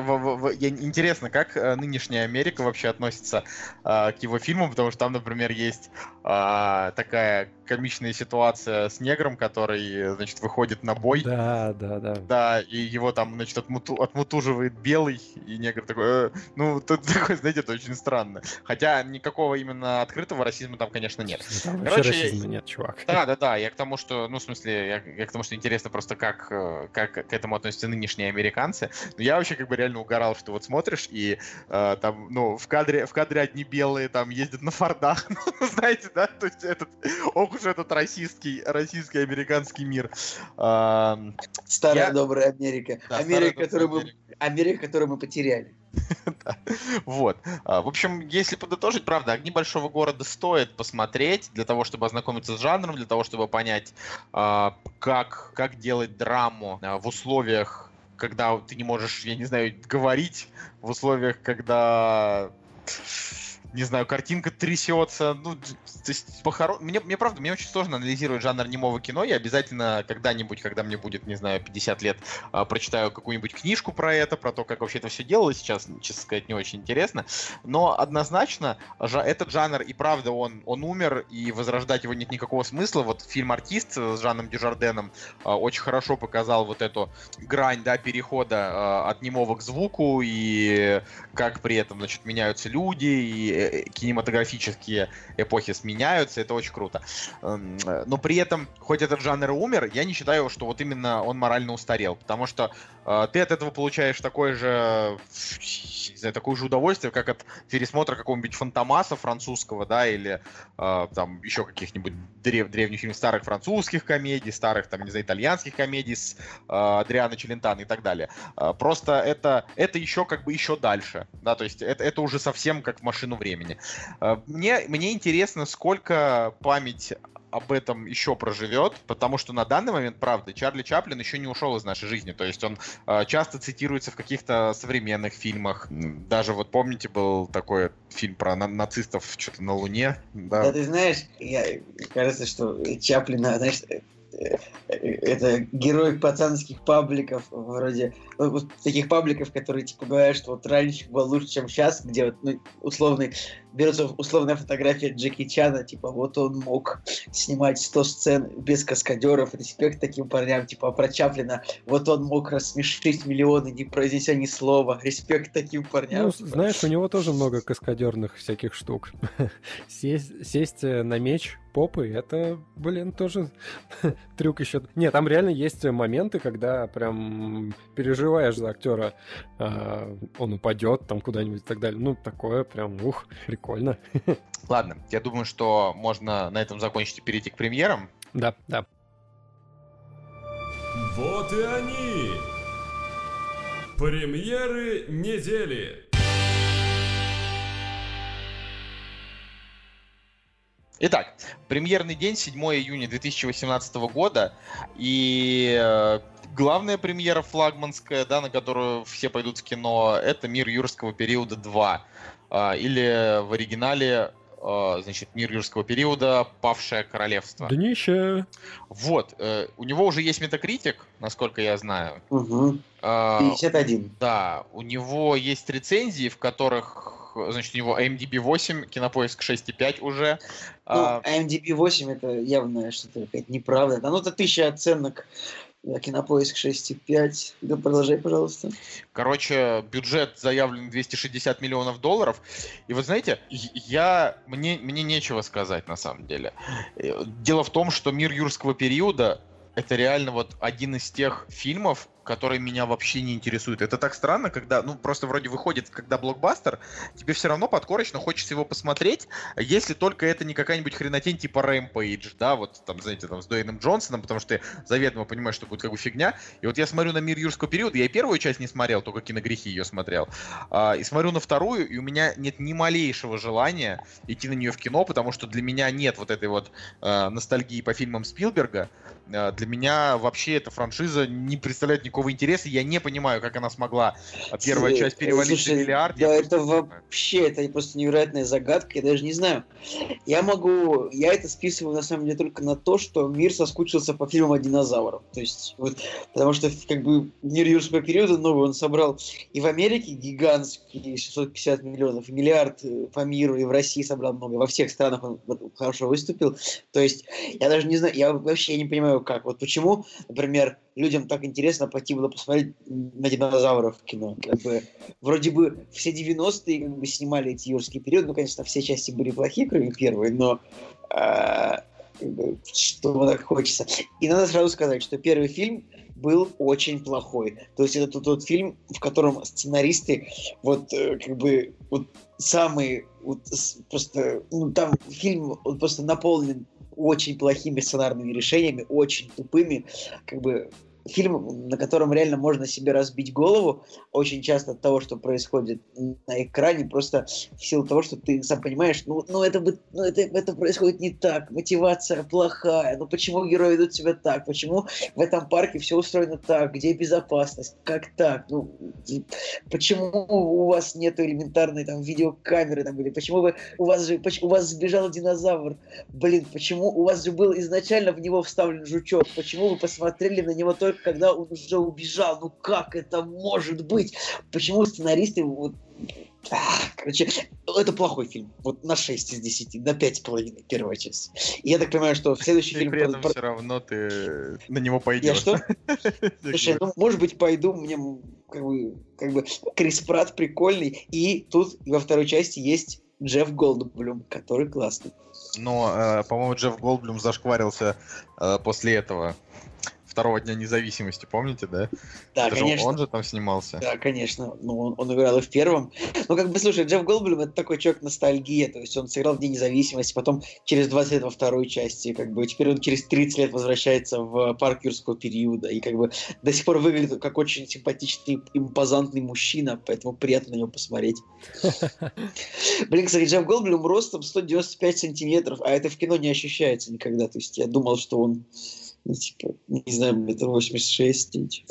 в- в- интересно, как э, нынешняя Америка вообще относится а, к его фильмам, потому что там, например, есть а, такая комичная ситуация с негром, который, значит, выходит на бой. да, да, да. Да, и его там, значит, отмуту- отмутуживает белый, и негр такой, «Э, ну, тут такой, знаете, это очень странно. Хотя никакого именно открытого расизма там, конечно, нет. Там Короче, расизма нет, чувак. Да, да, да. Я к тому, что, ну, в смысле, я, я к тому, что интересно просто, как, э, как к этому относятся нынешние американцы. Но я вообще как бы реально угорал, что вот смотришь, и э, там, ну, в кадре, в кадре одни белые там ездят на фордах. Ну, знаете, да? То есть этот, ох уж этот российский, российский американский мир. Старая я- добрая Америка. да, Америка, добрая которую Америка. Америка, которую мы потеряли. Вот. А, В общем, если подытожить, правда, «Огни большого города» стоит посмотреть для того, чтобы ознакомиться с жанром, для того, чтобы понять, а, как, как делать драму а, в условиях, когда ты не можешь, я не знаю, говорить, в условиях, когда не знаю, картинка трясется, ну, то есть, похоро... мне, мне, правда, мне очень сложно анализировать жанр немого кино, я обязательно когда-нибудь, когда мне будет, не знаю, 50 лет, а, прочитаю какую-нибудь книжку про это, про то, как вообще это все делалось, сейчас, честно сказать, не очень интересно, но однозначно жа- этот жанр, и правда, он, он умер, и возрождать его нет никакого смысла, вот фильм «Артист» с Жаном Дюжарденом а, очень хорошо показал вот эту грань, да, перехода а, от немого к звуку, и как при этом, значит, меняются люди, и э, кинематографические эпохи сменяются, это очень круто. Эм, э, Но при этом, хоть этот жанр и умер, я не считаю, что вот именно он морально устарел, потому что э, ты от этого получаешь такое же, не знаю, такое же удовольствие, как от пересмотра какого-нибудь Фантомаса французского, да, или э, там еще каких-нибудь древ- древних фильмов, старых французских комедий, старых, там, не знаю, итальянских комедий с э, Адриано Челентано и так далее. Э, Просто это, это еще как бы еще дальше, да, то есть это, это уже совсем как в машину времени. Э, Мне, мне интересно, сколько память об этом еще проживет, потому что на данный момент, правда, Чарли Чаплин еще не ушел из нашей жизни, то есть он э, часто цитируется в каких-то современных фильмах, даже вот помните был такой фильм про на- нацистов что-то на Луне, да, Да, ты знаешь, я, кажется, что Чаплина, знаешь, это герой пацанских пабликов, вроде ну, таких пабликов, которые типа говорят, что вот раньше было лучше, чем сейчас, где вот ну, условный берется условная фотография Джеки Чана, типа вот он мог снимать 100 сцен без каскадеров, респект таким парням, типа про Чаплина, вот он мог рассмешить миллионы, не произнеся ни слова, респект таким парням. Ну, знаешь, у него тоже много каскадерных всяких штук. Сесть, сесть э, на меч попы, это, блин, тоже трюк еще. Не, там реально есть моменты, когда прям переживаешь за актера. А, он упадет там куда-нибудь и так далее. Ну, такое прям, ух. Ладно, я думаю, что можно на этом закончить и перейти к премьерам. Да, да. Вот и они! Премьеры недели! Итак, премьерный день 7 июня 2018 года, и э, главная премьера флагманская, да, на которую все пойдут в кино, это «Мир юрского периода 2», э, или в оригинале, э, значит, «Мир юрского периода. Павшее королевство». Днище. Вот, э, у него уже есть метакритик, насколько я знаю. Э, 51. да, у него есть рецензии, в которых, значит, у него IMDb 8, Кинопоиск 6,5 уже. Ну, А, IMDb 8 это явно что-то неправда. Да, ну это тысяча оценок. Кинопоиск 6,5. Да, продолжай, пожалуйста. Короче, бюджет заявлен 260 миллионов долларов. И вот знаете, я, мне, мне нечего сказать на самом деле. Э, Дело в том, что мир юрского периода это реально вот один из тех фильмов, который меня вообще не интересует. Это так странно, когда, ну, просто вроде выходит, когда блокбастер, тебе все равно подкорочно хочется его посмотреть, если только это не какая-нибудь хренотень типа Rampage, да, вот там, знаете, там с Дуэйном Джонсоном, потому что ты заведомо понимаешь, что будет как бы фигня. И вот я смотрю на «Мир юрского периода», я первую часть не смотрел, только «Киногрехи» ее смотрел, а, и смотрю на вторую, и у меня нет ни малейшего желания идти на нее в кино, потому что для меня нет вот этой вот а, ностальгии по фильмам Спилберга, а, для меня вообще эта франшиза не представляет никакого интереса. Я не понимаю, как она смогла а, первая часть перевалить Слушай, миллиард. Да, это вообще, это просто невероятная загадка, я даже не знаю. Я могу, я это списываю на самом деле только на то, что мир соскучился по фильмам о динозаврах. То есть, вот, потому что как бы мир юрского периода новый он собрал и в Америке гигантские 650 миллионов, и миллиард э, по миру, и в России собрал много, во всех странах он хорошо выступил. То есть, я даже не знаю, я вообще не понимаю, как. Вот почему, например, людям так интересно пойти было посмотреть на динозавров в кино. Как бы, вроде бы все 90-е как бы, снимали эти юрские периоды, ну, конечно, все части были плохие, кроме первой, но а, как бы, что так хочется. И надо сразу сказать, что первый фильм был очень плохой. То есть это тот, тот фильм, в котором сценаристы вот э, как бы вот самые вот, просто ну, там фильм он просто наполнен очень плохими сценарными решениями, очень тупыми, как бы фильм, на котором реально можно себе разбить голову очень часто от того, что происходит на экране, просто в силу того, что ты сам понимаешь, ну, ну, это, бы, ну это, это происходит не так, мотивация плохая, ну почему герои ведут себя так, почему в этом парке все устроено так, где безопасность, как так, ну, почему у вас нет элементарной там видеокамеры, там, или почему вы, у вас же, у вас сбежал динозавр, блин, почему у вас же был изначально в него вставлен жучок, почему вы посмотрели на него только когда он уже убежал, ну как это может быть, почему сценаристы вот а, Короче, это плохой фильм. Вот на 6 из 10, на 5,5 первая часть. И я так понимаю, что в следующий И фильм... при этом про- все равно ты на него пойдешь. Я что? Слушай, ну, может быть, пойду, мне как бы, как бы Крис Пратт прикольный, и тут во второй части есть Джефф Голдблюм, который классный. Но, э, по-моему, Джефф Голдблюм зашкварился э, после этого второго дня независимости, помните, да? Да, Это же конечно. он же там снимался. Да, конечно. Ну, он, он играл и в первом. Ну, как бы, слушай, Джефф Голдблюм это такой человек ностальгия. То есть он сыграл в День независимости, потом через 20 лет во второй части. Как бы теперь он через 30 лет возвращается в парк юрского периода. И как бы до сих пор выглядит как очень симпатичный, импозантный мужчина, поэтому приятно на него посмотреть. Блин, кстати, Джефф Голдблюм ростом 195 сантиметров, а это в кино не ощущается никогда. То есть я думал, что он, ну, типа, не знаю, метр 86.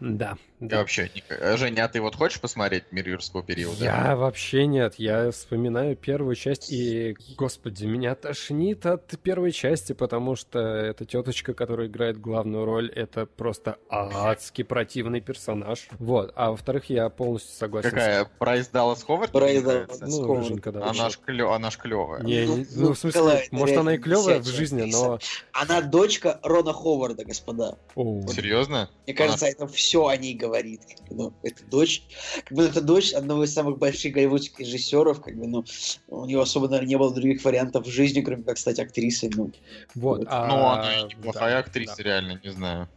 Да. Я да. вообще... не- э, Женя, а ты вот хочешь посмотреть «Мир юрского периода»? Я вообще нет. Я вспоминаю первую часть, и, господи, меня тошнит от первой части, потому что эта теточка, которая играет главную роль, это просто адски противный персонаж. Вот. А во-вторых, я полностью согласен. с- Какая? Прайс Даллас Ховард? Прайс? Даллас Ну, Ховард. рыженька, да. Она ж, клё... она ж клевая. Не, Ну, ну, ну, в смысле, Николай, может, она и клевая в жизни, но... Она дочка Рона Ховарда, господа. Оу. Серьезно? Мне кажется, это все о ней говорит. Как бы, Ну, это дочь, как бы это дочь одного из самых больших голливудских режиссеров, как бы, ну, у нее особо, наверное, не было других вариантов в жизни, кроме как стать актрисой. Ну, Вот. а, Ну, она неплохая да, актриса, да. реально, не знаю.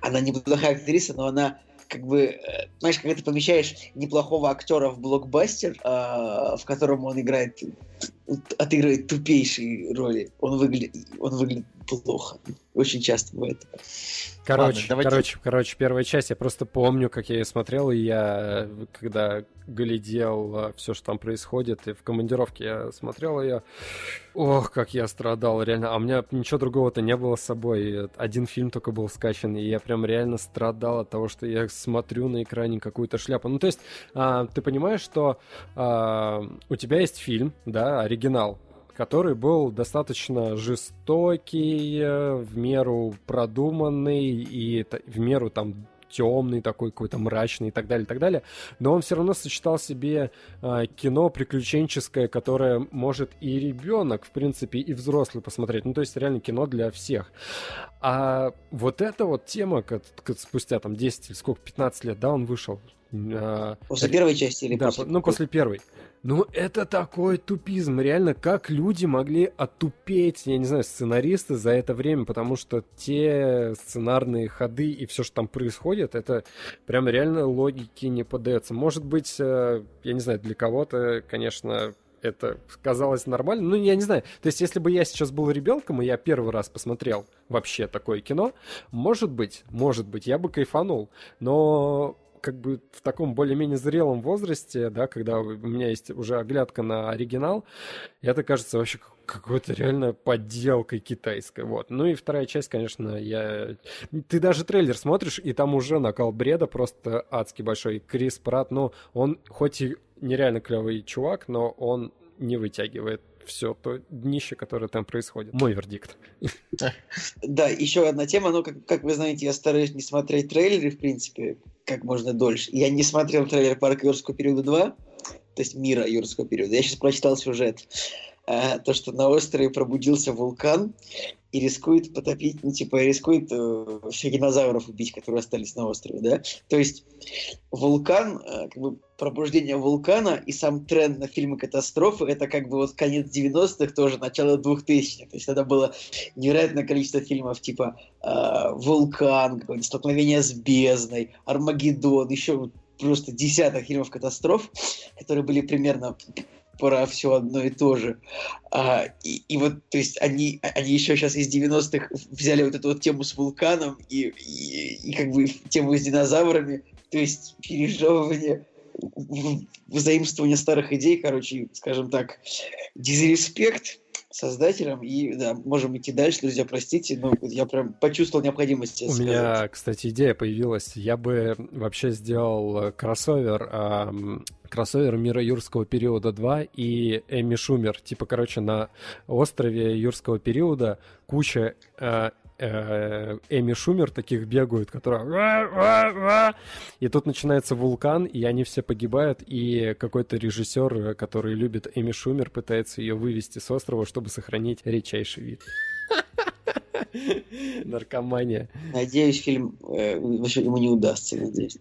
она неплохая актриса, но она как бы, э, знаешь, когда ты помещаешь неплохого актера в блокбастер, а, в котором он играет, отыгрывает тупейшие роли, он выглядит, он выглядит плохо. Очень часто бывает. Короче, Ладно, давайте- короче, короче, первая часть, я просто помню, как я ее смотрел, и я, э, когда глядел все, что там происходит, и в командировке я смотрел ее, ох, как я страдал, реально, а у меня ничего другого-то не было с собой, один фильм только был скачан, и я прям реально страдал от того, что я смотрю на экране какую-то шляпу. Ну, то есть, а, ты понимаешь, что а, у тебя есть фильм, да, оригинал, который был достаточно жестокий, э, в меру продуманный и в меру там темный такой какой-то мрачный и так далее, и так далее. Но он все равно сочетал себе э, кино приключенческое, которое может и ребенок, в принципе, и взрослый посмотреть. Ну, то есть реально кино для всех. А вот эта вот тема, как- как спустя там 10 или сколько, 15 лет, да, он вышел, После первой части или да, после? по- ну после первой. Ну, это такой тупизм. Реально, как люди могли оттупеть, я не знаю, сценаристы за это время, потому что те сценарные ходы и все, что там происходит, это прям реально логике не поддается. Может быть, э, я не знаю, для кого-то, конечно, это казалось нормально. Ну, я не знаю. То есть, если бы я сейчас был ребенком, и я первый раз посмотрел вообще такое кино, может быть, может быть, я бы кайфанул. Но как бы в таком более-менее зрелом возрасте, да, когда у меня есть уже оглядка на оригинал, это кажется вообще как- какой-то реально подделкой китайской, вот. Ну и вторая часть, конечно, я... Ты даже трейлер смотришь, и там уже накал бреда просто адский большой. Крис Пратт, ну, он хоть и нереально клевый чувак, но он не вытягивает все то днище, которое там происходит. Мой вердикт. Да, еще одна тема, но, как, как вы знаете, я стараюсь не смотреть трейлеры, в принципе, как можно дольше. Я не смотрел трейлер «Парка юрского периода 2», то есть «Мира юрского периода». Я сейчас прочитал сюжет. А, то, что на острове пробудился вулкан и рискует потопить, ну, типа, рискует э, всех динозавров убить, которые остались на острове, да? То есть вулкан, э, как бы пробуждение вулкана и сам тренд на фильмы катастрофы, это как бы вот конец 90-х, тоже начало 2000-х. То есть это было невероятное количество фильмов типа э, «Вулкан», какое-нибудь «Столкновение с бездной», «Армагеддон», еще просто десяток фильмов катастроф, которые были примерно про все одно и то же. А, и, и вот, то есть, они, они еще сейчас из 90-х взяли вот эту вот тему с вулканом и, и, и как бы тему с динозаврами, то есть пережевывание взаимствование старых идей, короче, скажем так, дизреспект создателям, и да, можем идти дальше, друзья, простите, но я прям почувствовал необходимость У сказать. меня, кстати, идея появилась. Я бы вообще сделал э, кроссовер, ам, кроссовер мира юрского периода 2 и Эми Шумер. Типа, короче, на острове юрского периода куча э, э, Эми Шумер таких бегают, которые... И тут начинается вулкан, и они все погибают, и какой-то режиссер, который любит Эми Шумер, пытается ее вывести с острова, чтобы сохранить редчайший вид. Наркомания. Надеюсь, фильм э, вообще ему не удастся, надеюсь.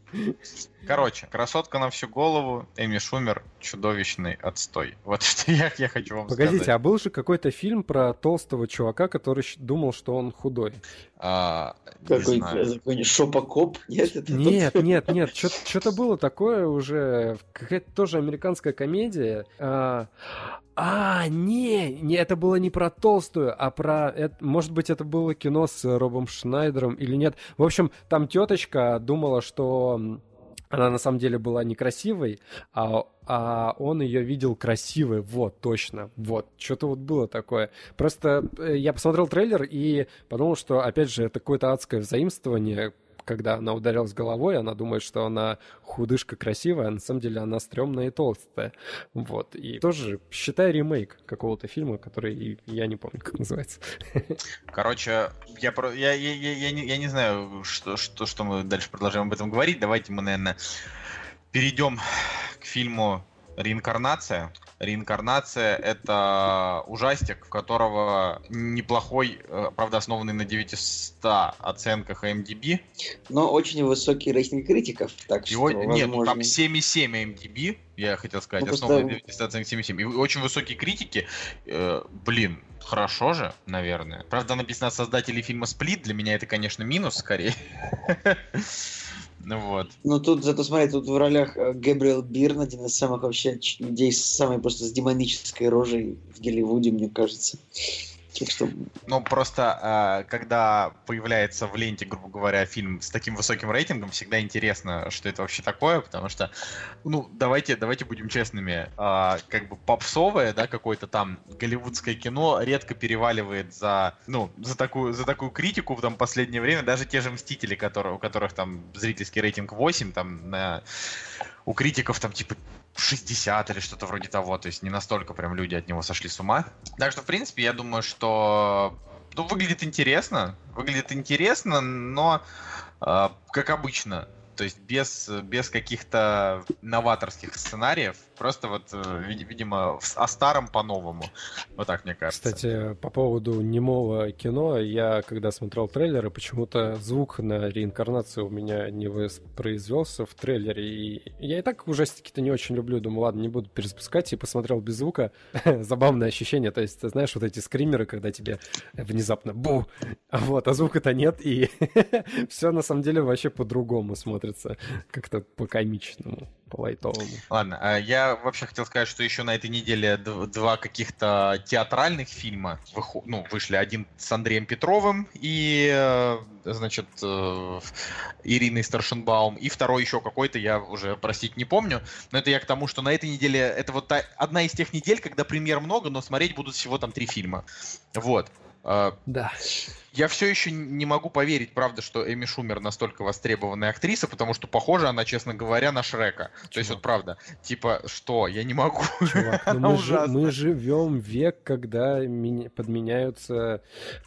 Короче, красотка на всю голову, Эми Шумер, чудовищный отстой. Вот что я, я хочу вам Погодите, сказать. а был же какой-то фильм про толстого чувака, который думал, что он худой? А, не Какой знаю. какой Шопокоп? Нет, это Нет, нет, нет, что-то было такое уже, какая-то тоже американская комедия. А, а, не, не, это было не про толстую, а про, это- может быть, это было кино с Робом Шнайдером или нет. В общем, там теточка думала, что она на самом деле была некрасивой, а, а он ее видел красивой. Вот, точно. Вот, что-то вот было такое. Просто э, я посмотрел трейлер и подумал, что, опять же, это какое-то адское взаимствование, когда она ударилась головой, она думает, что она худышка красивая, а на самом деле она стрёмная и толстая. Вот. И тоже, считай, ремейк какого-то фильма, который я не помню, как называется. Короче, я, я, я, я не, я не знаю, что, что, что мы дальше продолжаем об этом говорить. Давайте мы, наверное, перейдем к фильму «Реинкарнация». «Реинкарнация» — это ужастик, в которого неплохой, э, правда, основанный на 900 оценках IMDb. Но очень высокий рейтинг критиков, так что, Его, нет, ну, там возможно... 7,7 IMDb, я хотел сказать, Ну, основанный на 900 оценках 7,7. И очень высокие критики. Э, блин, хорошо же, наверное. Правда, написано от создателей фильма «Сплит». Для меня это, конечно, минус, скорее. Ну вот. Ну тут, зато смотри, тут в ролях э, Гэбриэл Бирн, один из самых вообще людей с самой просто с демонической рожей в Голливуде, мне кажется. Так что, Ну, просто, э, когда появляется в ленте, грубо говоря, фильм с таким высоким рейтингом, всегда интересно, что это вообще такое, потому что, ну, давайте, давайте будем честными, э, как бы попсовое, да, какое-то там голливудское кино редко переваливает за, ну, за такую, за такую критику в там последнее время, даже те же «Мстители», которые, у которых там зрительский рейтинг 8, там, на, у критиков там, типа, 60 или что-то вроде того, то есть не настолько прям люди от него сошли с ума. Так что, в принципе, я думаю, что ну, выглядит интересно, выглядит интересно, но э, как обычно, то есть без, без каких-то новаторских сценариев, Просто вот, э, видимо, о старом по-новому. Вот так, мне кажется. Кстати, по поводу немого кино, я когда смотрел трейлеры, почему-то звук на реинкарнацию у меня не воспроизвелся в трейлере. И я и так ужастики-то не очень люблю. Думаю, ладно, не буду перезапускать. И посмотрел без звука. Забавное ощущение. То есть, ты знаешь, вот эти скримеры, когда тебе внезапно бу! Вот, а звука-то нет. И все на самом деле вообще по-другому смотрится. Как-то по-комичному по лайтовому. Ладно, а я вообще хотел сказать, что еще на этой неделе два каких-то театральных фильма выход... ну, вышли. Один с Андреем Петровым и, э, значит, э, Ириной Старшенбаум, и второй еще какой-то, я уже, простить, не помню. Но это я к тому, что на этой неделе, это вот та... одна из тех недель, когда премьер много, но смотреть будут всего там три фильма. Вот. А, да. Я все еще не могу поверить, правда, что Эми Шумер настолько востребованная актриса, потому что похожа она, честно говоря, на Шрека. Чувак. То есть вот правда, типа, что, я не могу. Чувак, ну мы, жи- мы живем век, когда ми- подменяются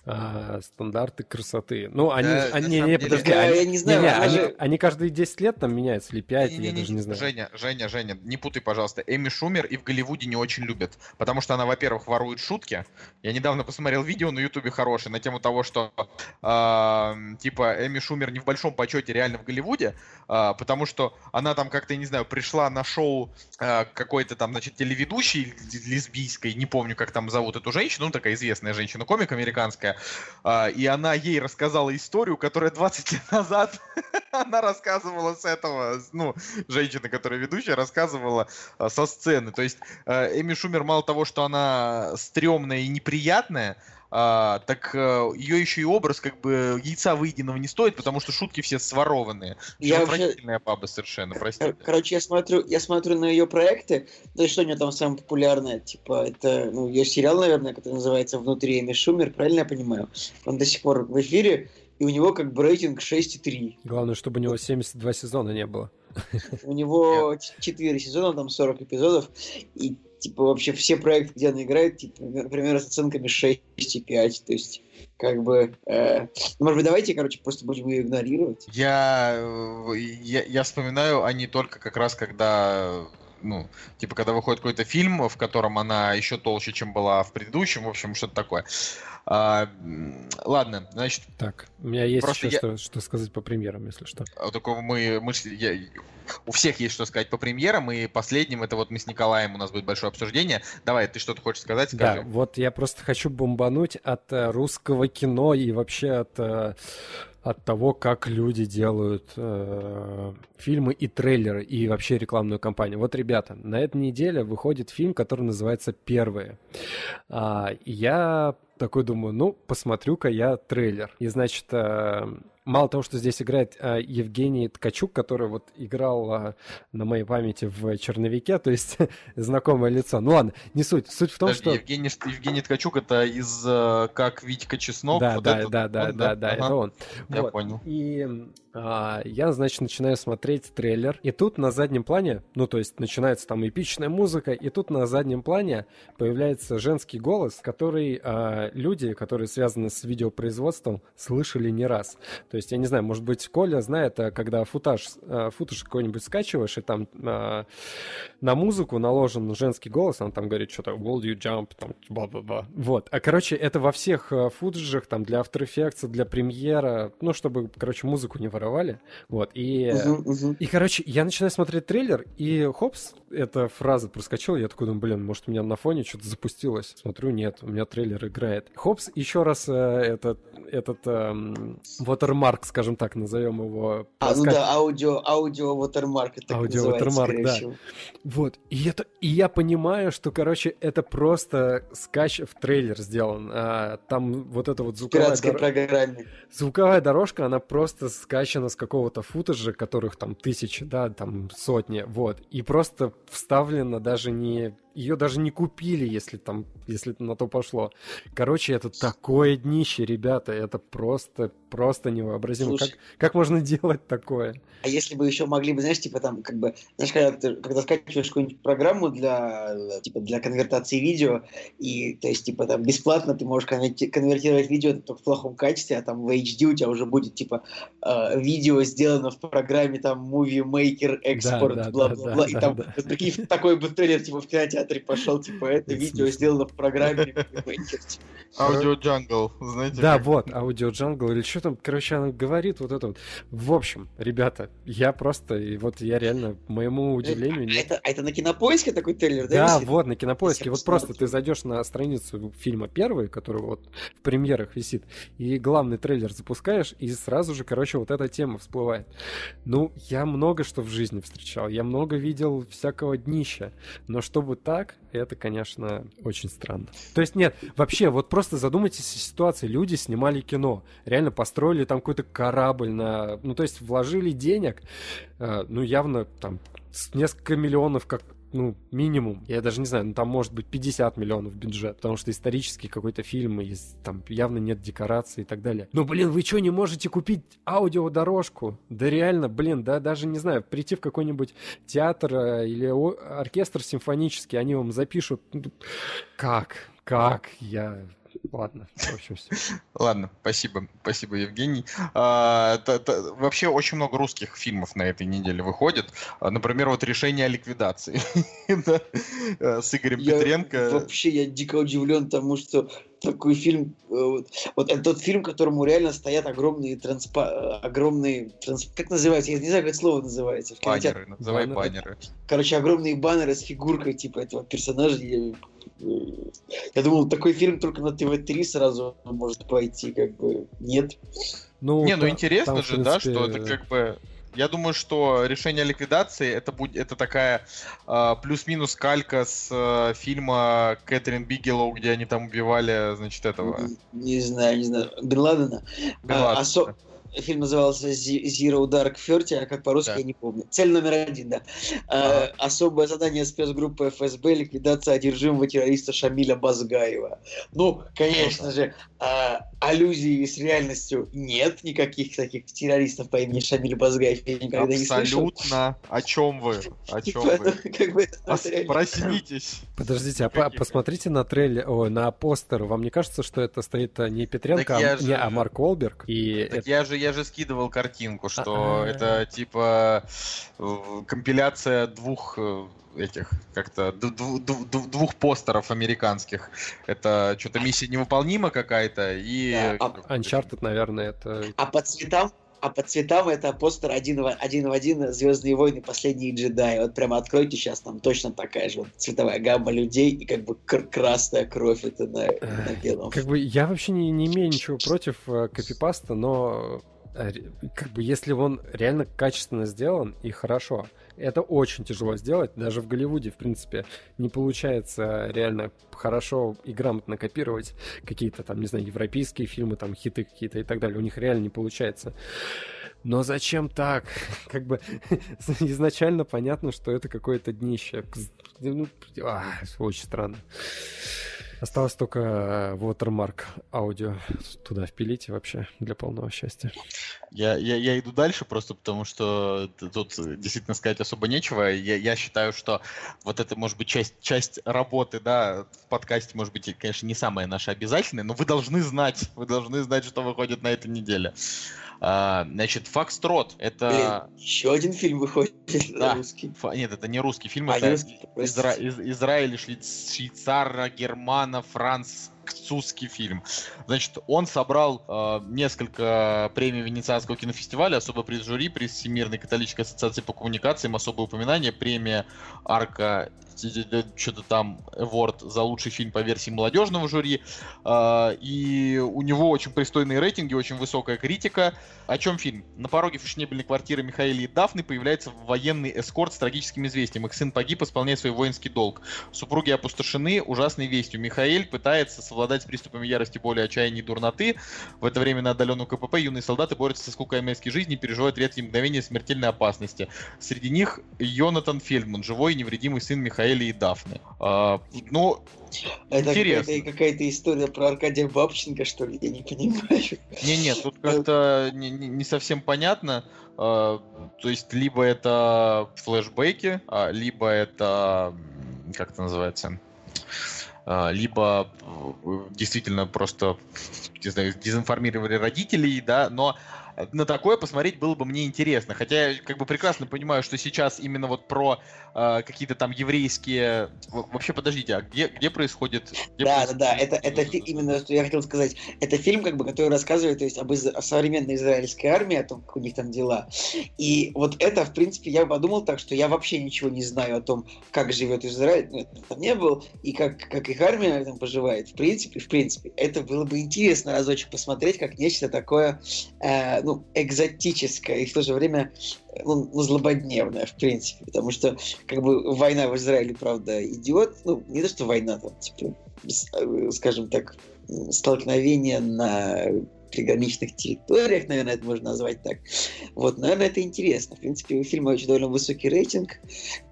а, стандарты красоты. Ну, они, да, они не, не, подожди, я, они, я не знаю, не, не, они, они каждые 10 лет там меняются, или 5, не, не, я не, даже не, не знаю. Женя, Женя, Женя, не путай, пожалуйста. Эми Шумер и в Голливуде не очень любят, потому что она, во-первых, ворует шутки. Я недавно посмотрел видео на Ютубе хорошее на тему того, что э, типа Эми Шумер не в большом почете реально в Голливуде, э, потому что она там как-то, не знаю, пришла на шоу э, какой-то там, значит, телеведущей лесбийской, не помню, как там зовут эту женщину, ну, такая известная женщина-комик американская, э, и она ей рассказала историю, которая 20 лет назад она рассказывала с этого, ну, женщина, которая ведущая, рассказывала э, со сцены. То есть э, Эми Шумер мало того, что она стрёмная и неприятная, а, так а, э, ее еще и образ как бы яйца выеденного не стоит, потому что шутки все сворованные. Я отвратительная вообще... баба совершенно, простите. Короче, я смотрю, я смотрю на ее проекты, то есть что у нее там самое популярное, типа, это, ну, ее сериал, наверное, который называется «Внутри Эми Шумер», правильно я понимаю? Он до сих пор в эфире, и у него как бы рейтинг 6,3. Главное, чтобы у него 72 сезона не было. У него 4 сезона, там 40 эпизодов, и типа вообще все проекты, где она играет, типа, например, с оценками 6,5, то есть как бы, э, ну, может быть, давайте, короче, просто будем ее игнорировать. Я, э, я, я вспоминаю, они только как раз когда ну, типа, когда выходит какой-то фильм, в котором она еще толще, чем была в предыдущем, в общем, что-то такое. А, ладно, значит... Так, у меня есть еще я... что, что сказать по премьерам, если что. А, только мы, мы я, у всех есть что сказать по премьерам, и последним это вот мы с Николаем, у нас будет большое обсуждение. Давай, ты что-то хочешь сказать? Скажи. Да, вот я просто хочу бомбануть от э, русского кино и вообще от э, от того, как люди делают э, фильмы и трейлеры, и вообще рекламную кампанию. Вот, ребята, на этой неделе выходит фильм, который называется «Первые». А, я такой думаю, ну, посмотрю-ка я трейлер. И, значит, э, мало того, что здесь играет э, Евгений Ткачук, который вот играл э, на моей памяти в «Черновике», то есть знакомое лицо. Ну ладно, не суть. Суть в том, Подожди, что... Евгений, Евгений Ткачук это из «Как Витька Чеснок». Да, вот да, это, да, да, он, да, да, да, ага. это он. Я вот. понял. И я, значит, начинаю смотреть трейлер, и тут на заднем плане, ну, то есть начинается там эпичная музыка, и тут на заднем плане появляется женский голос, который а, люди, которые связаны с видеопроизводством, слышали не раз. То есть, я не знаю, может быть, Коля знает, а, когда футаж, а, футаж какой-нибудь скачиваешь, и там а, на музыку наложен женский голос, он там говорит что-то will you jump, там, бла-бла-бла. Вот. А, короче, это во всех а, футажах, там, для After Effects, для премьера, ну, чтобы, короче, музыку не воровать воровали. Вот, и, угу, угу. и, короче, я начинаю смотреть трейлер, и хопс, эта фраза проскочила, я такой думаю, блин, может, у меня на фоне что-то запустилось. Смотрю, нет, у меня трейлер играет. Хопс, еще раз э, этот, этот эм, watermark, скажем так, назовем его. А, ну да, аудио, аудио watermark, это Аудио watermark, да. Всего. Вот, и это, и я понимаю, что, короче, это просто скач в трейлер сделан. А, там вот эта вот звуковая, дор... звуковая дорожка, она просто скачет скачано с какого-то футажа, которых там тысячи, да, там сотни, вот, и просто вставлено даже не ее даже не купили, если там, если на то пошло. Короче, это такое днище, ребята, это просто, просто невообразимо. Слушай, как, как можно делать такое? А если бы еще могли бы, знаешь, типа там, как бы, знаешь, когда ты когда скачиваешь какую-нибудь программу для, типа, для конвертации видео, и, то есть, типа, там, бесплатно ты можешь конверти- конвертировать видео только в плохом качестве, а там в HD у тебя уже будет, типа, э, видео сделано в программе, там, Movie Maker, Export, да, бла-бла-бла, да, и да, там, да. вот прикинь, такой бы трейлер, типа, в кинотеатре пошел, типа, это видео сделано в программе типа. Аудио Джангл, знаете? Да, вот, Audio Jungle или что там, короче, она говорит вот это вот. В общем, ребята, я просто, и вот я реально, моему удивлению, А это, а это на кинопоиске такой трейлер, да? Да, вот, на кинопоиске. Вот просто ты зайдешь на страницу фильма первый, который вот в премьерах висит, и главный трейлер запускаешь, и сразу же, короче, вот эта тема всплывает. Ну, я много что в жизни встречал, я много видел всякого днища, но чтобы так, это, конечно, очень странно. То есть, нет, вообще, вот просто задумайтесь о ситуации. Люди снимали кино, реально построили там какой-то корабль на... Ну, то есть, вложили денег, э, ну, явно там несколько миллионов как ну, минимум, я даже не знаю, ну там может быть 50 миллионов бюджет, потому что исторический какой-то фильм, и там явно нет декораций и так далее. Ну, блин, вы что, не можете купить аудиодорожку? Да реально, блин, да даже не знаю, прийти в какой-нибудь театр э, или оркестр симфонический, они вам запишут. Ну, Как? Как? Я... Ладно, в общем, все. Ладно, спасибо, спасибо, Евгений. А, та- та- вообще очень много русских фильмов на этой неделе выходит. А, Например, вот «Решение о ликвидации» да, э, с Игорем Я Петренко. Вообще, я дико удивлен тому, что такой фильм... э, Вот, вот это тот фильм, которому реально стоят огромные транспа... огромные... транс- Как называется? Я не знаю, как это слово называется. Баннеры, называй Баннеры. баннеры. Короче, огромные баннеры с фигуркой типа этого персонажа. Я, э, думал, такой фильм только на ТВ-3 сразу может пойти, как бы нет. Ну, Не, ну интересно там, же, да, что это принципе, как бы... Я думаю, что решение о ликвидации это будет это такая а, плюс-минус калька с а, фильма Кэтрин Бигелоу, где они там убивали, значит, этого. Не знаю, не знаю. Бен Ладена. Бен А, Ладена, осо- да. Фильм назывался Zero Dark Thirty, а как по-русски Да. я не помню. Цель номер один, да. А, Особое задание спецгруппы ФСБ ликвидация одержимого террориста Шамиля Базгаева. Ну, конечно же, а, аллюзий с реальностью нет никаких таких террористов по имени Шамиль Базгаев. Я никогда не слышал. Абсолютно. О чем вы? О чем Типа, вы? ну, как бы реально- Проснитесь. Подождите, а по- посмотрите на трейлер, ой, на постер. Вам не кажется, что это стоит э, не Петренко, а, же- не, а Марк Уолберг? И Так это- я же, я же скидывал картинку, что А-а. это типа э, компиляция двух э, этих как-то двух постеров американских. Это что-то миссия невыполнима какая-то и Да, а- Uncharted, наверное, это... А по цветам, а по цветам это постер один в один, в один Звездные войны Последние джедаи. Вот прямо откройте сейчас, там точно такая же вот цветовая гамма людей и как бы кр- красная кровь это на, на белом. Как бы я вообще не, не имею ничего против э, копипаста, но как бы если он реально качественно сделан и хорошо, это очень тяжело сделать. Даже в Голливуде, в принципе, не получается реально хорошо и грамотно копировать какие-то там, не знаю, европейские фильмы, там хиты какие-то и так далее. У них реально не получается. Но зачем так? Как бы изначально понятно, что это какое-то днище. Ну, а, очень странно. Осталось только э, watermark аудио туда впилить вообще для полного счастья. Я, я, я иду дальше просто потому, что тут действительно сказать особо нечего. Я, я считаю, что вот это может быть часть, часть работы, да, в подкасте, может быть, конечно, не самая наша обязательная, но вы должны знать, вы должны знать, что выходит на этой неделе. А, значит, Фокстрот, это... Блин, еще один фильм выходит Да. русский. Фа- Нет, это не русский фильм, А, это русский. Изра... из- Израиль, Швейцара, Германа, французский фильм. Значит, он собрал э, несколько премий Венецианского кинофестиваля, особый приз жюри, приз Всемирной католической ассоциации по коммуникациям, особое упоминание, премия Арка что-то там Award за лучший фильм по версии молодежного жюри. А, И у него очень пристойные рейтинги, очень высокая критика. О чем фильм? На пороге фешенебельной квартиры Михаила и Дафны появляется военный эскорт с трагическим известием. Их сын погиб, исполняя свой воинский долг. Супруги опустошены ужасной вестью. Михаил пытается совладать с приступами ярости, боли, отчаяния и дурноты. В это время на отдаленном КПП юные солдаты борются со скукой армейской жизни и переживают редкие мгновения смертельной опасности. Среди них Йонатан Фельдман, живой и невредимый сын Михаэля и Дафны. А, ну, Это Интересно. какая-то, какая-то история про Аркадия Бабченко, что ли, я не понимаю. Не, нет, тут как-то не, не- совсем понятно. А, То есть либо это флешбеки, а, либо это как это называется, А, либо э, действительно просто не знаю, дезинформировали родителей, да, но на такое посмотреть было бы мне интересно. Хотя я как бы прекрасно понимаю, что сейчас именно вот про э, какие-то там еврейские... Во- Вообще, подождите, а где, где происходит... где Да, да, происходит- да, это, это фи- именно что я хотел сказать. Это фильм, как бы, который рассказывает то есть, об из- о современной израильской армии, о том, как у них там дела. И вот это, в принципе, я подумал так, что я вообще ничего не знаю о том, как живет Израиль, ну, там не был, и как, как их армия там поживает. В принципе, в принципе, это было бы интересно разочек посмотреть, как нечто такое, э, ну, экзотическое, и в то же время ну, ну, злободневное, в принципе, потому что как бы война в Израиле, правда, идет, ну, не то, что война, там, типа, э, скажем так, столкновение на приграничных территориях, наверное, это можно назвать так. Вот, наверное, это интересно. В принципе, у фильма очень довольно высокий рейтинг.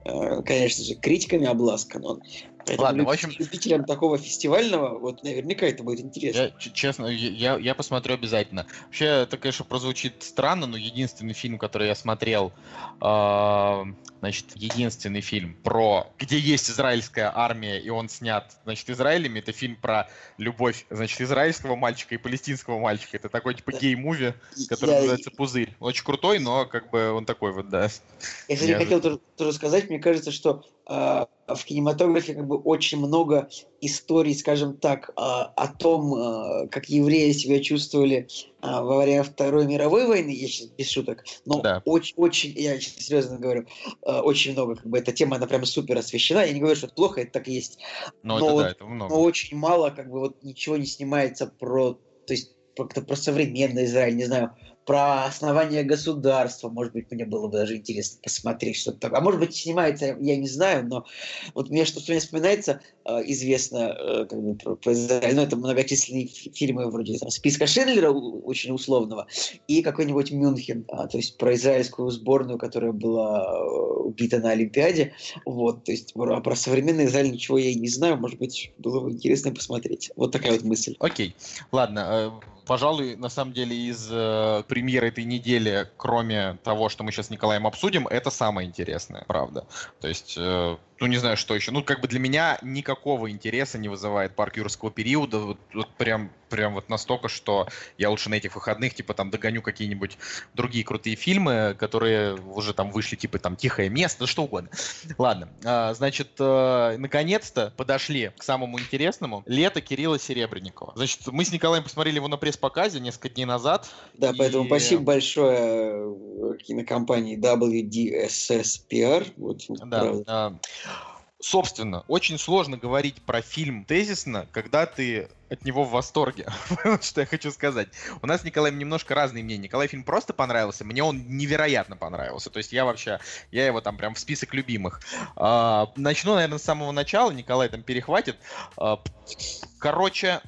Э, Конечно же, критиками обласкан он. Поэтому Ладно, в общем- любителям такого фестивального, вот наверняка это будет интересно. Я, честно, я, я посмотрю обязательно. Вообще, это, конечно, прозвучит странно, но единственный фильм, который я смотрел, а, значит, единственный фильм про, где есть израильская армия, и он снят, значит, Израилем, это фильм про любовь, значит, израильского мальчика и палестинского мальчика. Это такой, типа, гей-муви, который Я- называется «Пузырь». Очень крутой, но, как бы, он такой вот, да. Я, кстати, Я хотел тоже, тоже сказать, мне кажется, что в кинематографе как бы очень много историй, скажем так, а, о том, а, как евреи себя чувствовали а, во время Второй мировой войны, я сейчас без шуток, но Да. очень, очень, я сейчас серьезно говорю, а, очень много, как бы эта тема, она прямо супер освещена. Я не говорю, что это плохо, это так и есть. Но, Но это, вот- да, это много. Но очень мало, как бы вот ничего не снимается про, то есть про, про современный Израиль, не знаю, про основание государства, может быть, мне было бы даже интересно посмотреть что-то такое. А может быть, снимается, я не знаю, но вот мне что-то вспоминается, э, известно э, как бы про, про ну, это многочисленные фи- фильмы вроде там, «Списка Шиндлера» очень условного, и какой-нибудь «Мюнхен», а, то есть про израильскую сборную, которая была э, убита на Олимпиаде, вот, то есть про, про современный Израиль ничего я и не знаю, может быть, было бы интересно посмотреть. Вот такая вот мысль. Окей, ладно. Пожалуй, на самом деле из э, премьеры этой недели, кроме того, что мы сейчас с Николаем обсудим, это самое интересное, правда. То есть, э, ну не знаю, что еще. Ну как бы для меня никакого интереса не вызывает парк юрского периода. Вот, вот прям, прям вот настолько, что я лучше на этих выходных типа там догоню какие-нибудь другие крутые фильмы, которые уже там вышли, типа там «Тихое место», что угодно. Ладно, а, значит, э, наконец-то подошли к самому интересному. Лето Кирилла Серебренникова. Значит, мы с Николаем посмотрели его на пресс-показе несколько дней назад. Да, И- поэтому спасибо большое э, кинокомпании WDSS PR. Вот, Да. правда. а, Собственно, очень сложно говорить про фильм тезисно, когда ты от него в восторге. Вот что я хочу сказать. У нас с Николаем немножко разные мнения. Николай фильм просто понравился, мне он невероятно понравился. То есть я вообще, я его там прям в список любимых. А, Начну, наверное, с самого начала, Николай там перехватит. А, Короче,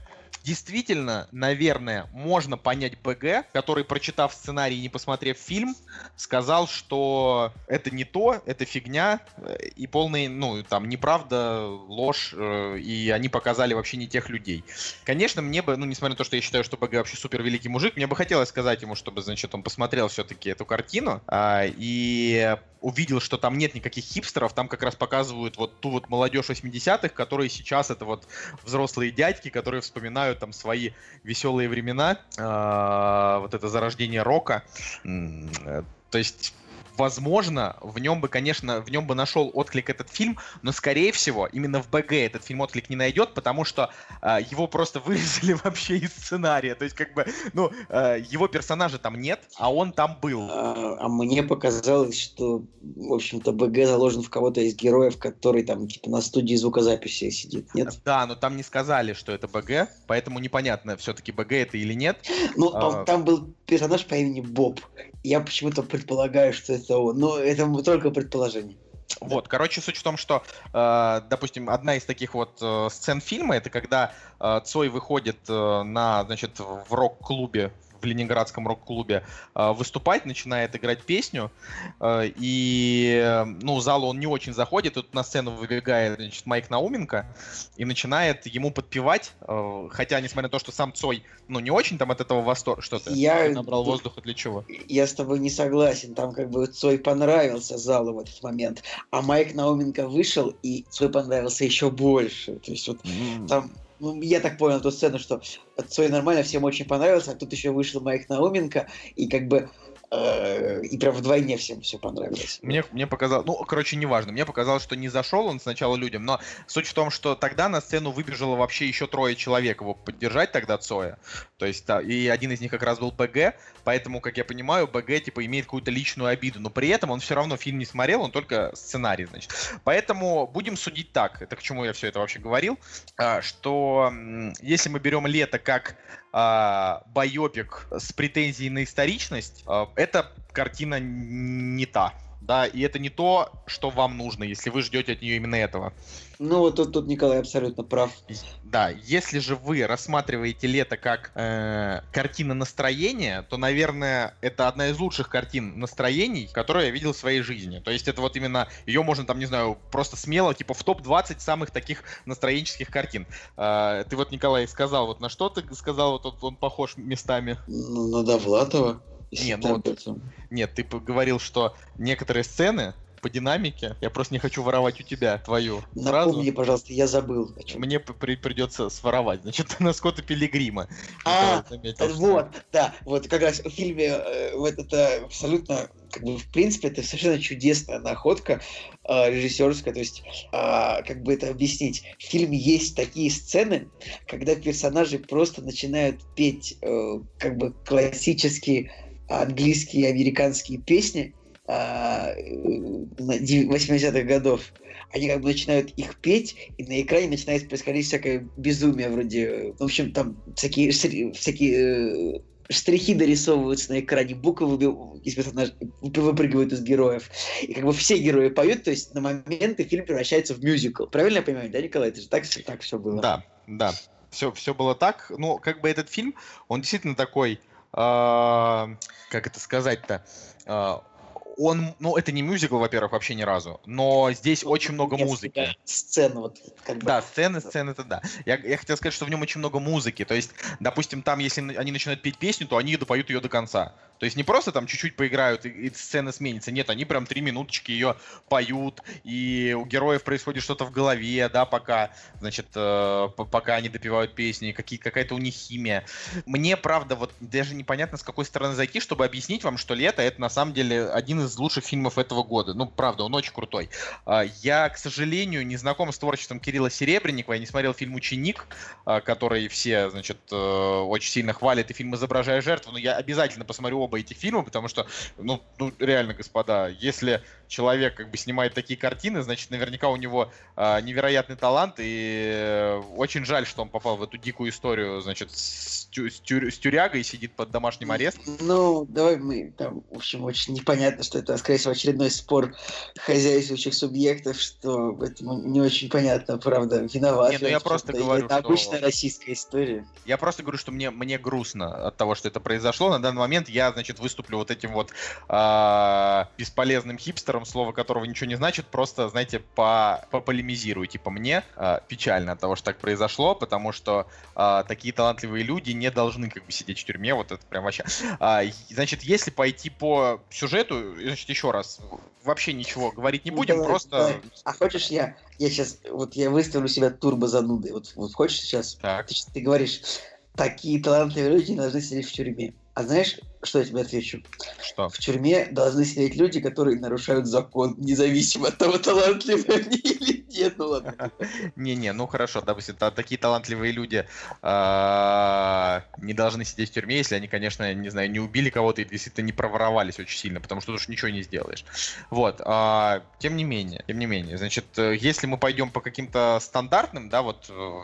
действительно, наверное, можно понять БГ, который, прочитав сценарий и не посмотрев фильм, сказал, что это не то, это фигня, э, и полный, ну, там, неправда, ложь, э, и они показали вообще не тех людей. Конечно, мне бы, ну, несмотря на то, что я считаю, что БГ вообще супер великий мужик, мне бы хотелось сказать ему, чтобы, значит, он посмотрел все-таки эту картину, а, и увидел, что там нет никаких хипстеров, там как раз показывают вот ту вот молодежь 80-х, которые сейчас это вот взрослые дядьки, которые вспоминают там свои веселые времена, а, вот это зарождение рока. Э, То есть Возможно, в нем бы, конечно, в нем бы нашел отклик этот фильм, но, скорее всего, именно в БГ этот фильм отклик не найдет, потому что а, его просто вырезали вообще из сценария. То есть, как бы, ну, а, его персонажа там нет, а он там был. А, а мне показалось, что, в общем-то, БГ заложен в кого-то из героев, который там, типа, на студии звукозаписи сидит, нет? Да, но там не сказали, что это БГ, поэтому непонятно, все-таки БГ это или нет. Ну, А. там был персонаж по имени Боб. Я почему-то предполагаю, что это он. Но это только предположение. Вот, короче, суть в том, что, э, допустим, одна из таких вот э, сцен фильма, это когда э, Цой выходит э, на, значит, в рок-клубе в Ленинградском рок-клубе э, выступать, начинает играть песню, э, и, ну, зал он не очень заходит, тут на сцену выбегает, значит, Майк Науменко и начинает ему подпевать, э, хотя, несмотря на то, что сам Цой, ну, не очень там от этого восторг, что ты Я- набрал воздуха для чего? Я с тобой не согласен. Там как бы Цой понравился залу в этот момент. А Майк Науменко вышел, и Цой понравился еще больше. То есть вот там, ну, я так понял эту сцену, что Цой нормально, всем очень понравился, а тут еще вышел Майк Науменко, и как бы и прям вдвойне всем все понравилось. Мне, мне показалось, ну, короче, неважно. Мне показалось, что не зашел он сначала людям, но суть в том, что тогда на сцену выбежало вообще еще трое человек его поддержать тогда Цоя. То есть, да, и один из них как раз был БГ, поэтому, как я понимаю, БГ, типа, имеет какую-то личную обиду, но при этом он все равно фильм не смотрел, он только сценарий, значит. Поэтому будем судить так, это к чему я все это вообще говорил, а, что если мы берем лето как а, байопик с претензией на историчность, а, эта картина не та. Да, и это не то, что вам нужно, если вы ждете от нее именно этого. Ну вот тут, тут Николай абсолютно прав. Да, если же вы рассматриваете лето как э, картина настроения, то, наверное, это одна из лучших картин настроений, которую я видел в своей жизни. То есть это вот именно, ее можно там, не знаю, просто смело, типа в топ-20 самых таких настроенческих картин. Э, ты вот, Николай, сказал, вот на что ты сказал, вот он, он похож местами? Ну, на Довлатова. Если Не, ну вот-. Нет, ты говорил, что некоторые сцены по динамике, я просто не хочу воровать у тебя твою. Напомни, пожалуйста, я забыл. Мне при- придется своровать. Значит, на Скотта Пилигрима. А, заметил, что- Вот, да, вот как раз в фильме э, вот это абсолютно, как бы, в принципе, это совершенно чудесная находка э, режиссерская, то есть, а, как бы это объяснить, в фильме есть такие сцены, когда персонажи просто начинают петь, э, как бы, классические английские и американские песни а, э, 80-х годов. Они как бы начинают их петь, и на экране начинает происходить всякое безумие вроде... э, В общем, там всякие, всякие э, штрихи дорисовываются на экране, буквы из выпрыгивают из героев. И как бы все герои поют, то есть на моменты фильм превращается в мюзикл. Правильно я понимаю, да, Николай? Это же так, так все было. Да, да. Все, все было так. Ну, как бы этот фильм, он действительно такой, как это сказать-то, а, он, ну, это не мюзикл, во-первых, вообще ни разу, но здесь очень много Нет, музыки. да, Сцена вот как бы. Да, сцены, сцены, это да. Я, я хотел сказать, что в нем очень много музыки. То есть, допустим, там, если они начинают петь песню, то они допоют ее до конца. То есть не просто там чуть-чуть поиграют и, и сцена сменится. Нет, они прям три минуточки ее поют, и у героев происходит что-то в голове, да, пока, значит, э, пока они допивают песни, какие, какая-то у них химия. Мне, правда, вот даже непонятно, с какой стороны зайти, чтобы объяснить вам, что «Лето» — это на самом деле один из лучших фильмов этого года. Ну, правда, он очень крутой. А, Я, к сожалению, не знаком с творчеством Кирилла Серебренникова. Я не смотрел фильм «Ученик», а, который все, значит, э, очень сильно хвалят, и фильм «Изображая жертву». Но я обязательно посмотрю оба этих фильма, потому что, ну, ну, реально, господа, если человек как бы снимает такие картины, значит, наверняка у него а, невероятный талант, и э, очень жаль, что он попал в эту дикую историю, значит, с, тю- с с тюрягой и сидит под домашним арестом. Ну, давай мы там, в общем, очень непонятно, что это, скорее всего, очередной спор хозяйствующих субъектов, что это ну, не очень понятно, правда, виноват. Не, ну я просто говорю, Это что- обычная российская история. Я просто говорю, что мне, мне грустно от того, что это произошло. На данный момент я, значит, выступлю вот этим вот а, бесполезным хипстером, слово которого ничего не значит, просто, знаете, по, пополемизирую. Типа мне а, печально от того, что так произошло, потому что а, такие талантливые люди не должны как бы сидеть в тюрьме, вот это прям вообще. А, значит, если пойти по сюжету, значит, еще раз, вообще ничего говорить не Ну, будем, давай, просто... давай. А хочешь я, я сейчас, вот я выставлю себя турбо занудой, вот, вот хочешь сейчас, Так, ты, ты говоришь, такие талантливые люди не должны сидеть в тюрьме. А знаешь, что я тебе отвечу? что? В тюрьме должны сидеть люди, которые нарушают закон, независимо от того, талантливые они или нет. Ну ладно. Не-не, ну хорошо, допустим, та- такие талантливые люди а, не должны сидеть в тюрьме, если они, конечно, не знаю, не убили кого-то и действительно не проворовались очень сильно, потому что уж ничего не сделаешь. Вот, а, тем не менее, тем не менее, значит, э, если мы пойдем по каким-то стандартным, да, вот э,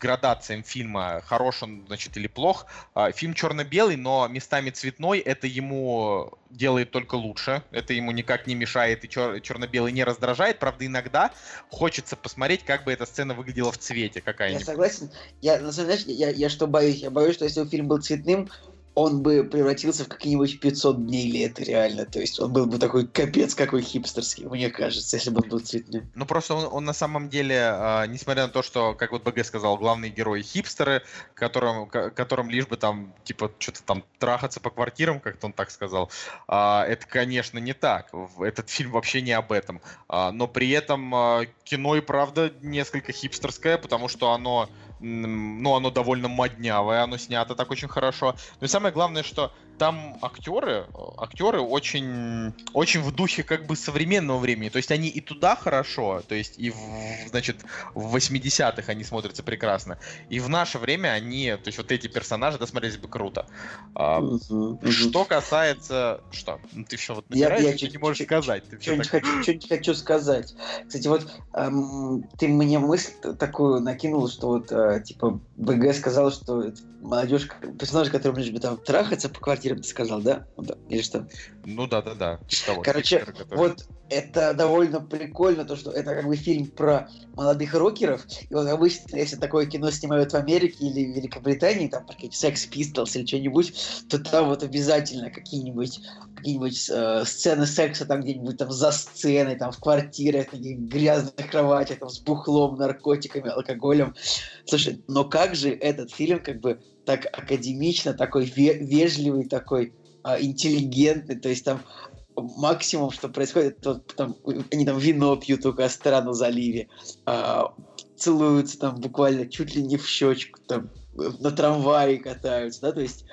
градациям фильма, хорош он, значит, или плох. А, фильм черно-белый, но местами цветной, это ему делает только лучше, это ему никак не мешает и чер- черно-белый не раздражает. Правда, иногда хочется посмотреть, как бы эта сцена выглядела в цвете какая-нибудь. Я согласен. Я, на самом деле, я, я что боюсь? Я боюсь, что если бы фильм был цветным, он бы превратился в какие-нибудь 500 дней лета, реально. То есть он был бы такой капец какой хипстерский, мне кажется, если бы он был цветным. Ну просто он, он на самом деле, э, несмотря на то, что, как вот БГ сказал, главные герои хипстеры, которым, которым лишь бы там, типа, что-то там трахаться по квартирам, как-то он так сказал, э, это, конечно, не так. Этот фильм вообще не об этом. Э, но при этом э, кино и правда несколько хипстерское, потому что оно ну, оно довольно моднявое, оно снято так очень хорошо. Но и самое главное, что там актеры, актеры очень, очень в духе как бы современного времени. То есть они и туда хорошо, то есть и, в, значит, в 80-х они смотрятся прекрасно. И в наше время они, то есть вот эти персонажи, да, смотрелись бы круто. А, что касается... Что? Ну, ты все вот я, я ты не можешь сказать. Что-нибудь так... хочу, хочу сказать. Кстати, вот эм, ты мне мысль такую накинул, что вот, э, типа, БГ сказал, что молодежь, персонажи, которым лишь бы там трахаться по квартире, ты сказал, да? Или что? Ну да, да, да. Короче, вот это довольно прикольно, то, что это как бы фильм про молодых рокеров. И вот обычно, если такое кино снимают в Америке или в Великобритании, там про какие-то Sex Pistols или что-нибудь, то там вот обязательно какие-нибудь какие-нибудь э, сцены секса там где-нибудь там за сценой, там в квартире, на грязных кроватях, там с бухлом, наркотиками, алкоголем. Слушай, но как же этот фильм как бы так академично, такой вежливый, такой э, интеллигентный, то есть там максимум, что происходит, то там, они там вино пьют у костра заливе, а, целуются там буквально чуть ли не в щечку, там на трамвае катаются, да, то есть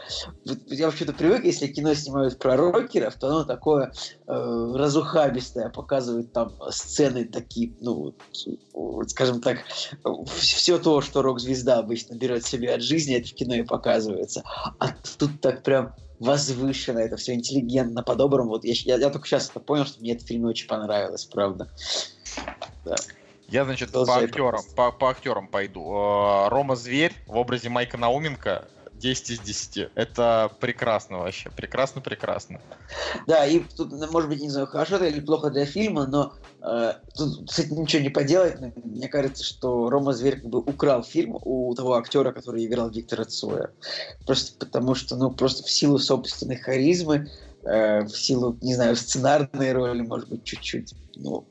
я вообще-то привык, если кино снимают про рокеров, то оно такое э, разухабистое, показывает там сцены такие, ну, скажем так, все то, что рок-звезда обычно берет себе от жизни, это в кино и показывается, а тут так прям возвышенно, это все интеллигентно, по-доброму. Вот я, я, я только сейчас это понял, что мне этот фильм очень понравилось, правда. Да. Я, значит, по актерам, по, по актерам пойду. Э, Рома Зверь в образе Майка Науменко 10 из 10. Это прекрасно вообще. Прекрасно, прекрасно. Да, и тут, может быть, не знаю, хорошо это или плохо для фильма, но э, тут с этим ничего не поделать. Мне кажется, что Рома Зверь как бы украл фильм у того актера, который играл Виктора Цоя. Просто потому что, ну, просто в силу собственной харизмы, э, в силу, не знаю, сценарной роли, может быть, чуть-чуть, ну,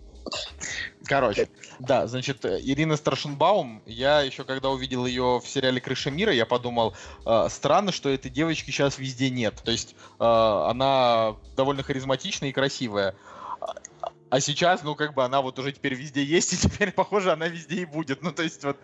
Короче, да, значит, Ирина Старшенбаум, я еще когда увидел ее в сериале «Крыша мира», я подумал, э, странно, что этой девочки сейчас везде нет. То есть э, она довольно харизматичная и красивая. А сейчас, ну, как бы она вот уже теперь везде есть, и теперь, похоже, она везде и будет. Ну, то есть вот...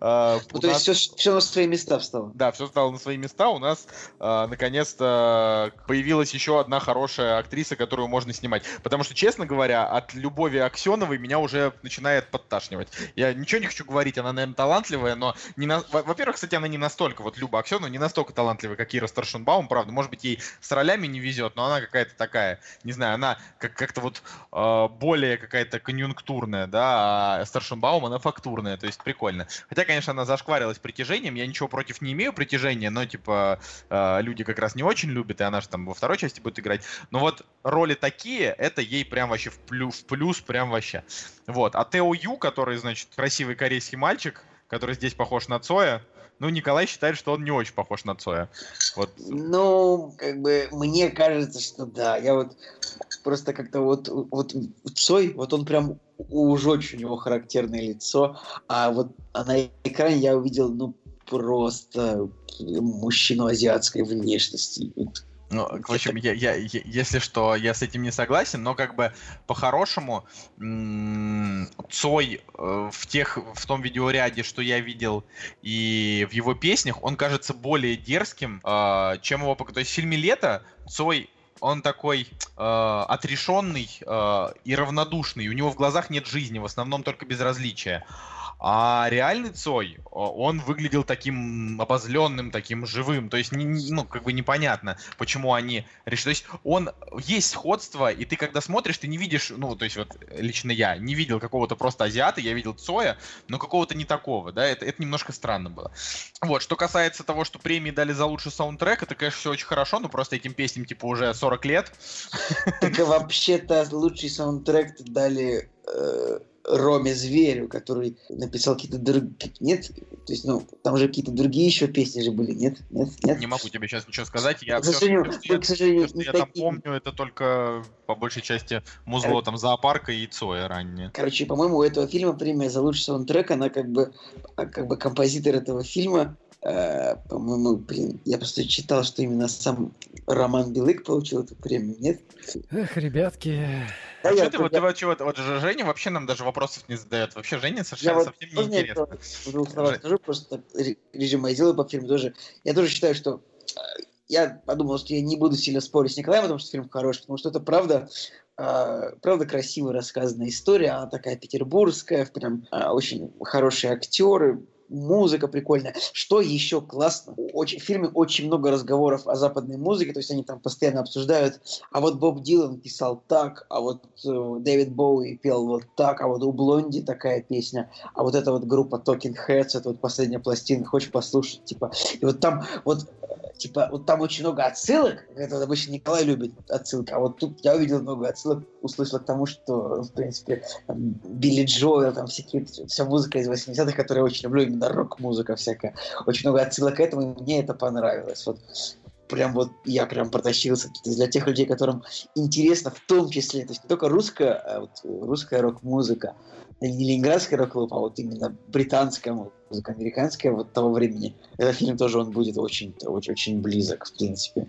Э, ну, то нас... есть все, все на свои места встало. Да, все стало на свои места. У нас, э, наконец-то, появилась еще одна хорошая актриса, которую можно снимать. Потому что, честно говоря, от Любови Аксеновой меня уже начинает подташнивать. Я ничего не хочу говорить, она, наверное, талантливая, но... Не на... Во-первых, кстати, она не настолько, вот Люба Аксенова не настолько талантливая, как Ира Старшенбаум, правда. Может быть, ей с ролями не везет, но она какая-то такая, не знаю, она как- как-то вот... Э, более какая-то конъюнктурная, да, а Старшенбаум, она фактурная, то есть прикольно. Хотя, конечно, она зашкварилась притяжением, я ничего против не имею притяжения, но, типа, э, люди как раз не очень любят, и она же там во второй части будет играть. Но вот роли такие, это ей прям вообще в плюс, в плюс прям вообще. Вот. А Тео Ю, который, значит, красивый корейский мальчик, который здесь похож на Цоя, ну, Николай считает, что он не очень похож на Цоя. Вот. Ну, как бы, мне кажется, что да. Я вот просто как-то вот, вот Цой, вот он прям уж очень у него характерное лицо, а вот а на экране я увидел, ну, просто мужчину азиатской внешности. Ну, в общем, я, я, я, если что, я с этим не согласен, но как бы по-хорошему Цой э, в тех, в том видеоряде, что я видел, и в его песнях, он кажется более дерзким, э, чем его... То есть в фильме «Лето» Цой он такой э, отрешенный э, и равнодушный. У него в глазах нет жизни, в основном только безразличия. А реальный Цой, он выглядел таким обозленным, таким живым. То есть, ну, как бы непонятно, почему они решили. То есть, он есть сходство, и ты когда смотришь, ты не видишь, ну, то есть, вот лично я не видел какого-то просто азиата, я видел Цоя, но какого-то не такого, да, это, это немножко странно было. Вот, что касается того, что премии дали за лучший саундтрек, это, конечно, все очень хорошо, но просто этим песням, типа, уже 40 лет. Так вообще-то лучший саундтрек дали э, Роме Зверю, который написал какие-то другие... Нет? То есть, ну, там же какие-то другие еще песни же были, нет? Нет? Нет? Не могу тебе сейчас ничего сказать. Я, к сожалению, все, что, к сожалению, все, что я там помню, это только по большей части музло там зоопарка и Цоя ранее. Короче, по-моему, у этого фильма премия за лучший саундтрек, она как бы, как бы композитор этого фильма Э, по-моему, блин, я просто читал, что именно сам Роман Белык получил эту премию, нет? Эх, ребятки. А что ты, вот, я... вот, вот, вот же Женя вообще нам даже вопросов не задает. Вообще Женя совершенно я совсем не интересно. Словах скажу, просто режим я делаю по фильму тоже. Я тоже считаю, что э, я подумал, что я не буду сильно спорить с Николаем, потому что фильм хороший, потому что это правда Uh, правда красиво рассказанная история, она такая петербургская, прям очень хорошие актеры, музыка прикольная. Что еще классно? Очень, в фильме очень много разговоров о западной музыке, то есть они там постоянно обсуждают, а вот Боб Дилан писал так, а вот э, Дэвид Боуи пел вот так, а вот у Блонди такая песня, а вот эта вот группа Talking Heads, это вот последняя пластинка, хочешь послушать, типа, и вот там вот типа, вот там очень много отсылок, это обычно Николай любит отсылки, а вот тут я увидел много отсылок, услышал к тому, что, в принципе, там, Билли Джоэл, там всякие, вся музыка из 80-х, которую я очень люблю, именно рок-музыка всякая, очень много отсылок к этому, и мне это понравилось, вот прям вот я прям протащился. Для тех людей, которым интересно, в том числе, то есть не только русская, а вот русская рок-музыка, не ленинградская рок-клуб, а вот именно британская музыка, американская вот того времени. Этот фильм тоже он будет очень, очень, очень близок, в принципе.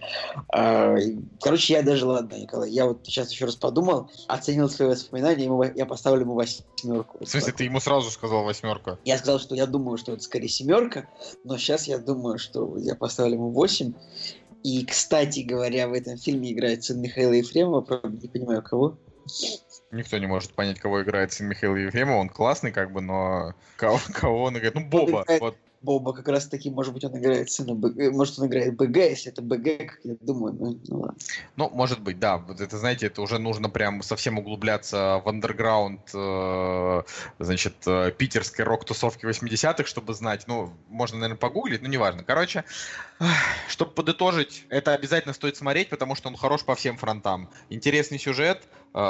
А, короче, я даже, ладно, Николай, я вот сейчас еще раз подумал, оценил свои воспоминания, ему, я поставлю ему восьмерку. В смысле, ты ему сразу сказал восьмерку? Я сказал, что я думаю, что это скорее семерка, но сейчас я думаю, что я поставлю ему восемь. И, кстати говоря, в этом фильме играет сын Михаила Ефремова, правда, не понимаю, кого. Никто не может понять, кого играет сын Михаила Ефремова. Он классный, как бы, но кого, кого он играет? Ну, Боба. Вот Боба как раз таки, может быть, он играет сына БГ, э, может, он играет БГ, если это БГ, как я думаю, ну, ну ладно. Ну, может быть, да. Вот это, знаете, это уже нужно прям совсем углубляться в андерграунд, э, значит, э, питерской рок-тусовки 80-х, чтобы знать. Ну, можно, наверное, погуглить, но неважно. Короче, чтобы подытожить, это обязательно стоит смотреть, потому что он хорош по всем фронтам. Интересный сюжет,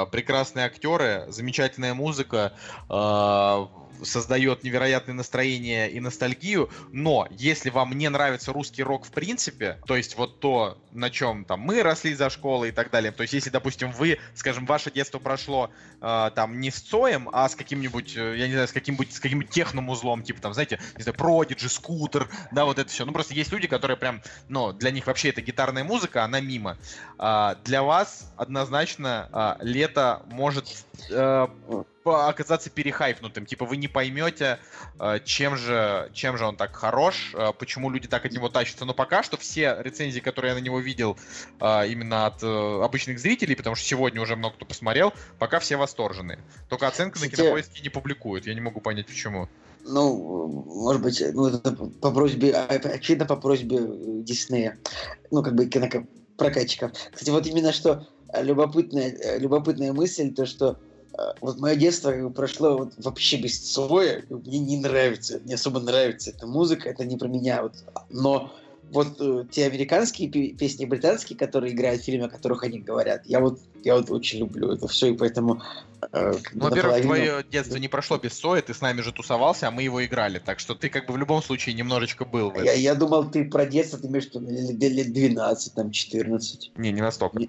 прекрасные актеры, замечательная музыка, э, создает невероятное настроение и ностальгию, но если вам не нравится русский рок в принципе, то есть вот то, на чем там мы росли за школой и так далее, то есть если, допустим, вы, скажем, ваше детство прошло э, там не с Цоем, а с каким-нибудь, э, я не знаю, с каким-нибудь с каким-нибудь техным узлом, типа там, знаете, не знаю, Продиджи, Скутер, да, вот это все. Ну, просто есть люди, которые прям, ну, для них вообще это гитарная музыка, она мимо. А, для вас однозначно а, лето может э, оказаться перехайпнутым. Типа вы не поймете, э, чем же, чем же он так хорош, э, почему люди так от него тащатся. Но пока что все рецензии, которые я на него видел э, именно от обычных зрителей, потому что сегодня уже много кто посмотрел, пока все восторженные. Только оценка на кинопоиске не публикуют. Я не могу понять, почему. Ну, может быть, ну, это по просьбе, а, очевидно, по просьбе Диснея. Ну, как бы кинопрокатчиков. Кстати, вот именно что любопытная, любопытная мысль, то, что Э, вот мое детство прошло вот вообще без Цоя, мне не нравится, не особо нравится эта музыка, это не про меня, вот. но вот э, те американские песни, британские, которые играют в фильме, о которых они говорят, я вот, я вот очень люблю это все, и поэтому... Э, ну, во-первых, наполовину... твое детство не прошло без Соя, ты с нами же тусовался, а мы его играли, так что ты как бы в любом случае немножечко был. Я, я думал, ты про детство, ты имеешь в виду лет 12, там, 14. Не, не настолько.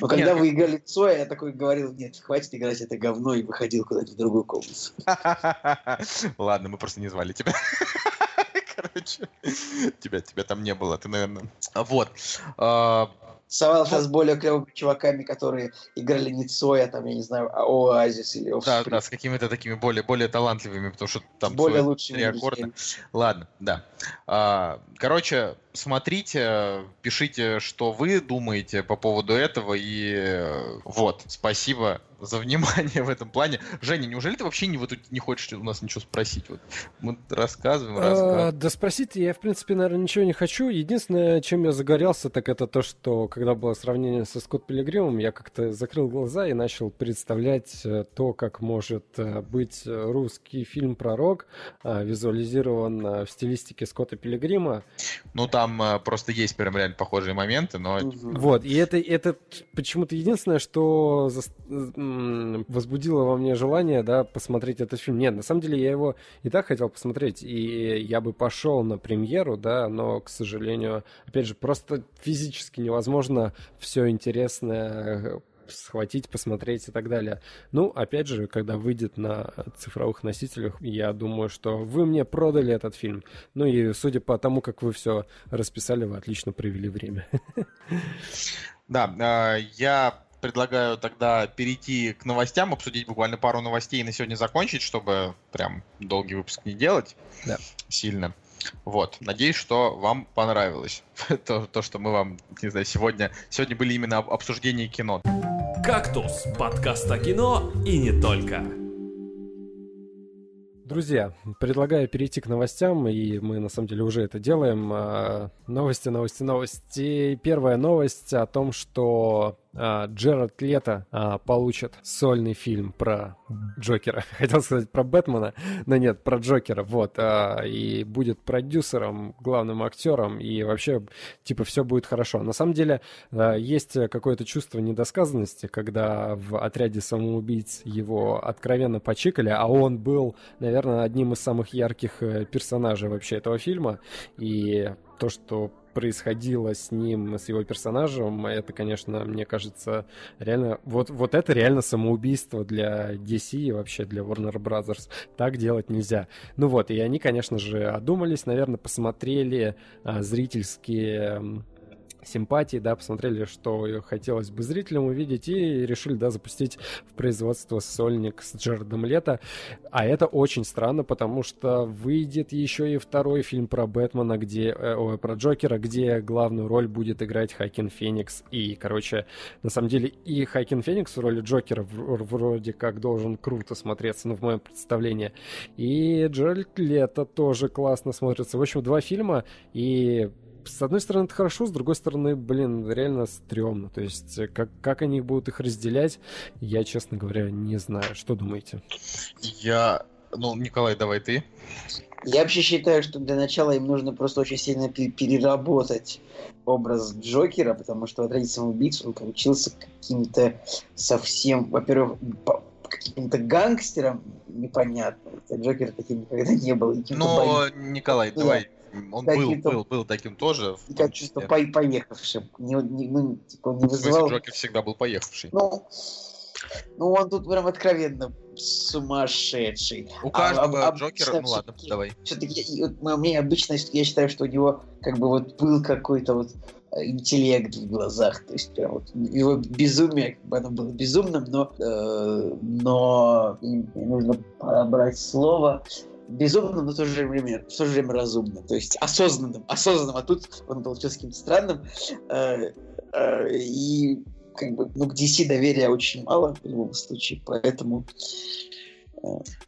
Но когда вы играли Цоя, я такой говорил, нет, хватит играть это говно, и выходил куда-то в другую комнату. Ладно, мы просто не звали тебя. Короче, тебя, тебя там не было, ты, наверное... Вот. А, Совался с более клевыми чуваками, которые играли не Цоя, там, я не знаю, а Оазис или Да, да, с какими-то такими более, более талантливыми, потому что там более лучшими аккорда. Ладно, да. А, короче, смотрите, пишите, что вы думаете по поводу этого, и э, вот, спасибо за внимание в этом плане. Женя, неужели ты вообще не, вот, не хочешь у нас ничего спросить? Вот мы рассказываем, А, рассказываем. Да спросить я, в принципе, наверное, ничего не хочу. Единственное, чем я загорелся, так это то, что когда было сравнение со Скотт Пилигримом, я как-то закрыл глаза и начал представлять э, то, как может э, быть русский фильм про рок, э, визуализирован в стилистике Скотта Пилигрима. Ну, там просто есть прям реально похожие моменты, но... Вот, и это, это почему-то единственное, что м, возбудило во мне желание, да, посмотреть этот фильм. Нет, на самом деле я его и так хотел посмотреть, и я бы пошел на премьеру, да, но, к сожалению, опять же, просто физически невозможно все интересное схватить, посмотреть и так далее. Ну, опять же, когда выйдет на цифровых носителях, я думаю, что вы мне продали этот фильм. Ну и судя по тому, как вы все расписали, вы отлично провели время. Да, э, я предлагаю тогда перейти к новостям, обсудить буквально пару новостей и на сегодня закончить, чтобы прям долгий выпуск не делать Да. сильно. Вот, надеюсь, что вам понравилось то, то, что мы вам, не знаю, сегодня, сегодня были именно об- обсуждения кино. «Кактус» — подкаст о кино и не только. Друзья, предлагаю перейти к новостям, и мы на самом деле уже это делаем. А, Новости, новости, новости. Первая новость о том, что а, Джерард Лето а, получит сольный фильм про Джокера. Хотел сказать про Бэтмена, но нет, про Джокера. Вот. а, И будет продюсером, главным актером, и вообще, типа, все будет хорошо. На самом деле, есть какое-то чувство недосказанности, когда в отряде самоубийц его откровенно почикали, а он был, наверное, одним из самых ярких э, персонажей вообще этого фильма. И то, что происходило с ним, с его персонажем, это, конечно, мне кажется, реально... Вот, вот это реально самоубийство для DC и вообще для Warner Brothers. Так делать нельзя. Ну вот, и они, конечно же, одумались, наверное, посмотрели а, зрительские симпатии, да, посмотрели, что хотелось бы зрителям увидеть, и решили, да, запустить в производство сольник с Джаредом Лето. А это очень странно, потому что выйдет еще и второй фильм про Бэтмена, где, э, ой, про Джокера, где главную роль будет играть Хакин Феникс. И, короче, на самом деле и Хакин Феникс в роли Джокера вроде как должен круто смотреться, ну, в моем представлении. И Джеральд Лето тоже классно смотрится. В общем, два фильма, и с одной стороны, это хорошо, с другой стороны, блин, реально стрёмно. То есть, э, как, как они будут их разделять, я, честно говоря, не знаю. Что думаете? Я... Ну, Николай, давай ты. Я вообще считаю, что для начала им нужно просто очень сильно пе- переработать образ Джокера, потому что в отряде самоубийц он получился каким-то совсем, во-первых, каким-то гангстером непонятным. Джокер таким никогда не был. Ну. Николай, давай. Он был, Каким-то- был, был таким тоже. каким-то числе. по- поехавшим. Не, не- ну, типа, не вызывал... Джокер всегда был поехавший. Ну, ну, он тут прям откровенно сумасшедший. У а- каждого об- Джокера... обычно Ну ладно, давай. Все-таки вот мнение обычно, я считаю, что у него как бы вот был какой-то вот э, интеллект в глазах, то есть прям вот его безумие, как бы оно было безумным, но, э, но нужно подобрать слово, безумным, но в то же время, в то же время разумным, то есть осознанным, осознанным, а тут он получился каким-то странным, э, э, и как бы, ну, к DC доверия очень мало в любом случае, поэтому...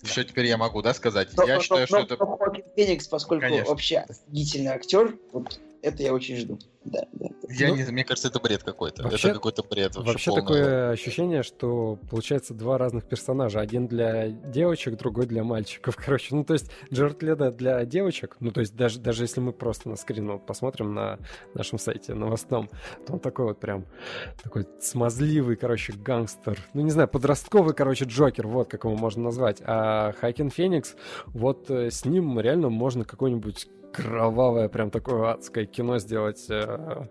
Еще теперь я могу, да, сказать? Но, Я но- считаю, что но- это... но Хоакин Феникс, поскольку Конечно. вообще офигительный актер, вот это я очень жду. Да, да. Я Ну, не, мне кажется, это бред какой-то. вообще- это какой-то бред вообще, Вообще полный. такое ощущение, что получается два разных персонажа. Один для девочек, другой для мальчиков. Короче, ну то есть Джерард Лето для девочек, ну то есть даже, даже если мы просто на скрин вот посмотрим на нашем сайте новостном, то он такой вот прям такой смазливый, короче, гангстер. Ну не знаю, подростковый, короче, Джокер, вот как его можно назвать. А Хайкен Феникс, вот э, с ним реально можно какой-нибудь кровавое, прям такое адское кино сделать. э,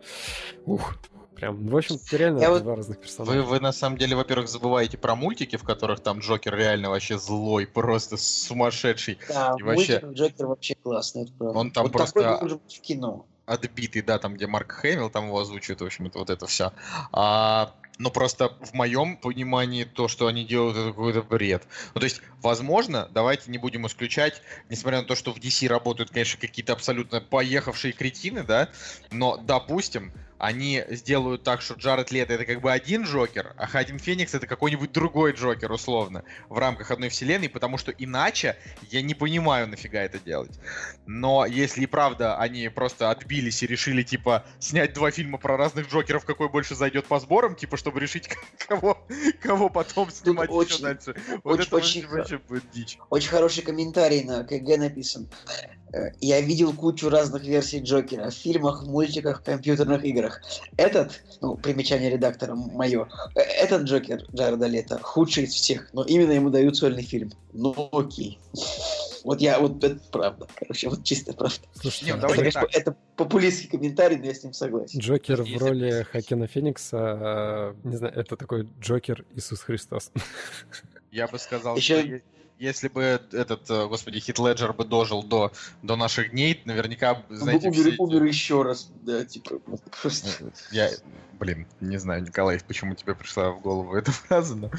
Ух, прям, в общем, реально Я вот- два разных Вы, персонажа. вы на самом деле, во-первых, забываете про мультики, в которых там Джокер реально вообще злой, просто сумасшедший, Да, И вообще- мультик Джокер вообще классный, это правда. Он там вот просто- такой быть в кино. отбитый, да, там, где Марк Хэмилл там его озвучивает, в общем, это вот это все. А Но просто в моем понимании то, что они делают, это какой-то бред. Ну, то есть, возможно, давайте не будем исключать, несмотря на то, что в DC работают, конечно, какие-то абсолютно поехавшие кретины, да, но, допустим, они сделают так, что Джаред Лето это как бы один Джокер, а Хадин Феникс это какой-нибудь другой Джокер, условно, в рамках одной вселенной, потому что иначе я не понимаю, нафига это делать. Но если и правда они просто отбились и решили, типа, снять два фильма про разных Джокеров, какой больше зайдет по сборам, типа, чтобы решить, кого, кого потом снимать Тут еще очень, дальше. Вот очень, это очень, вообще будет дичь. Очень хороший комментарий на КГ написан. Э, я видел кучу разных версий Джокера в фильмах, мультиках, компьютерных играх. Этот, ну, примечание редактора мое, э, этот Джокер Джареда Лето худший из всех, но именно ему дают сольный фильм. Ну, окей. Вот я, вот это правда. Короче, вот чисто правда. Слушай, Нет, это, конечно, это популистский комментарий, но я с ним согласен. Джокер в роли Хакина Феникса, э, не знаю, это такой Джокер Иисус Христос. Я бы сказал, Еще... что если бы этот, э, господи, Хит Леджер бы дожил до, до наших дней, наверняка, знаете... Умер, все... умер еще раз, да, типа, просто... Э, я, блин, не знаю, Николай, почему тебе пришла в голову эта фраза, но...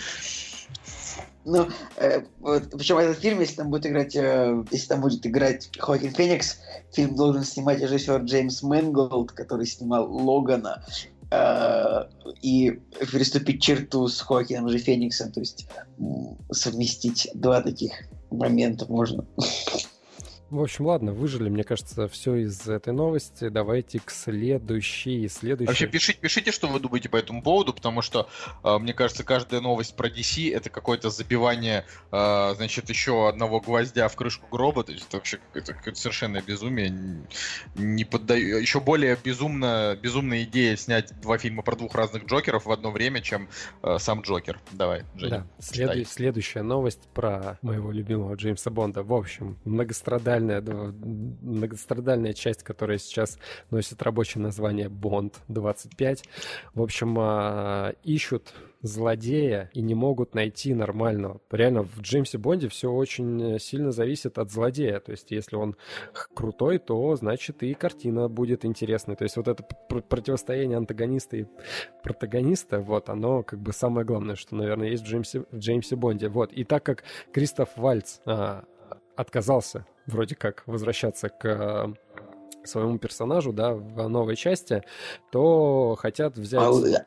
Ну, э, вот, причем этот фильм, если там будет играть, э, если там будет играть Хоакин Феникс, фильм должен снимать режиссер Джеймс Мэнголд, который снимал Логана, Э, и переступить черту с Хоакином же Фениксом, то есть совместить два таких момента можно. В общем, ладно, выжили, мне кажется, все из этой новости. Давайте к следующей. следующей. Вообще, пишите, пишите, что вы думаете по этому поводу, потому что, э, мне кажется, каждая новость про DC это какое-то забивание, э, значит, еще одного гвоздя в крышку гроба. То есть это вообще какое-то совершенное безумие. Не поддаю... Еще более безумно, безумная идея снять два фильма про двух разных Джокеров в одно время, чем э, сам Джокер. Давай, Женя. Да. След... Следующая новость про моего любимого Джеймса Бонда. В общем, многострадальный многострадальная, многострадальная часть, которая сейчас носит рабочее название Бонд 25. В общем, а, ищут злодея и не могут найти нормального. Реально, в Джеймсе Бонде все очень сильно зависит от злодея. То есть, если он крутой, то, значит, и картина будет интересной. То есть, вот это противостояние антагониста и протагониста, вот, оно как бы самое главное, что, наверное, есть в Джеймсе, в Джеймсе Бонде. Вот. И так как Кристоф Вальц а, отказался вроде как возвращаться к э, своему персонажу, да, в новой части, то хотят взять...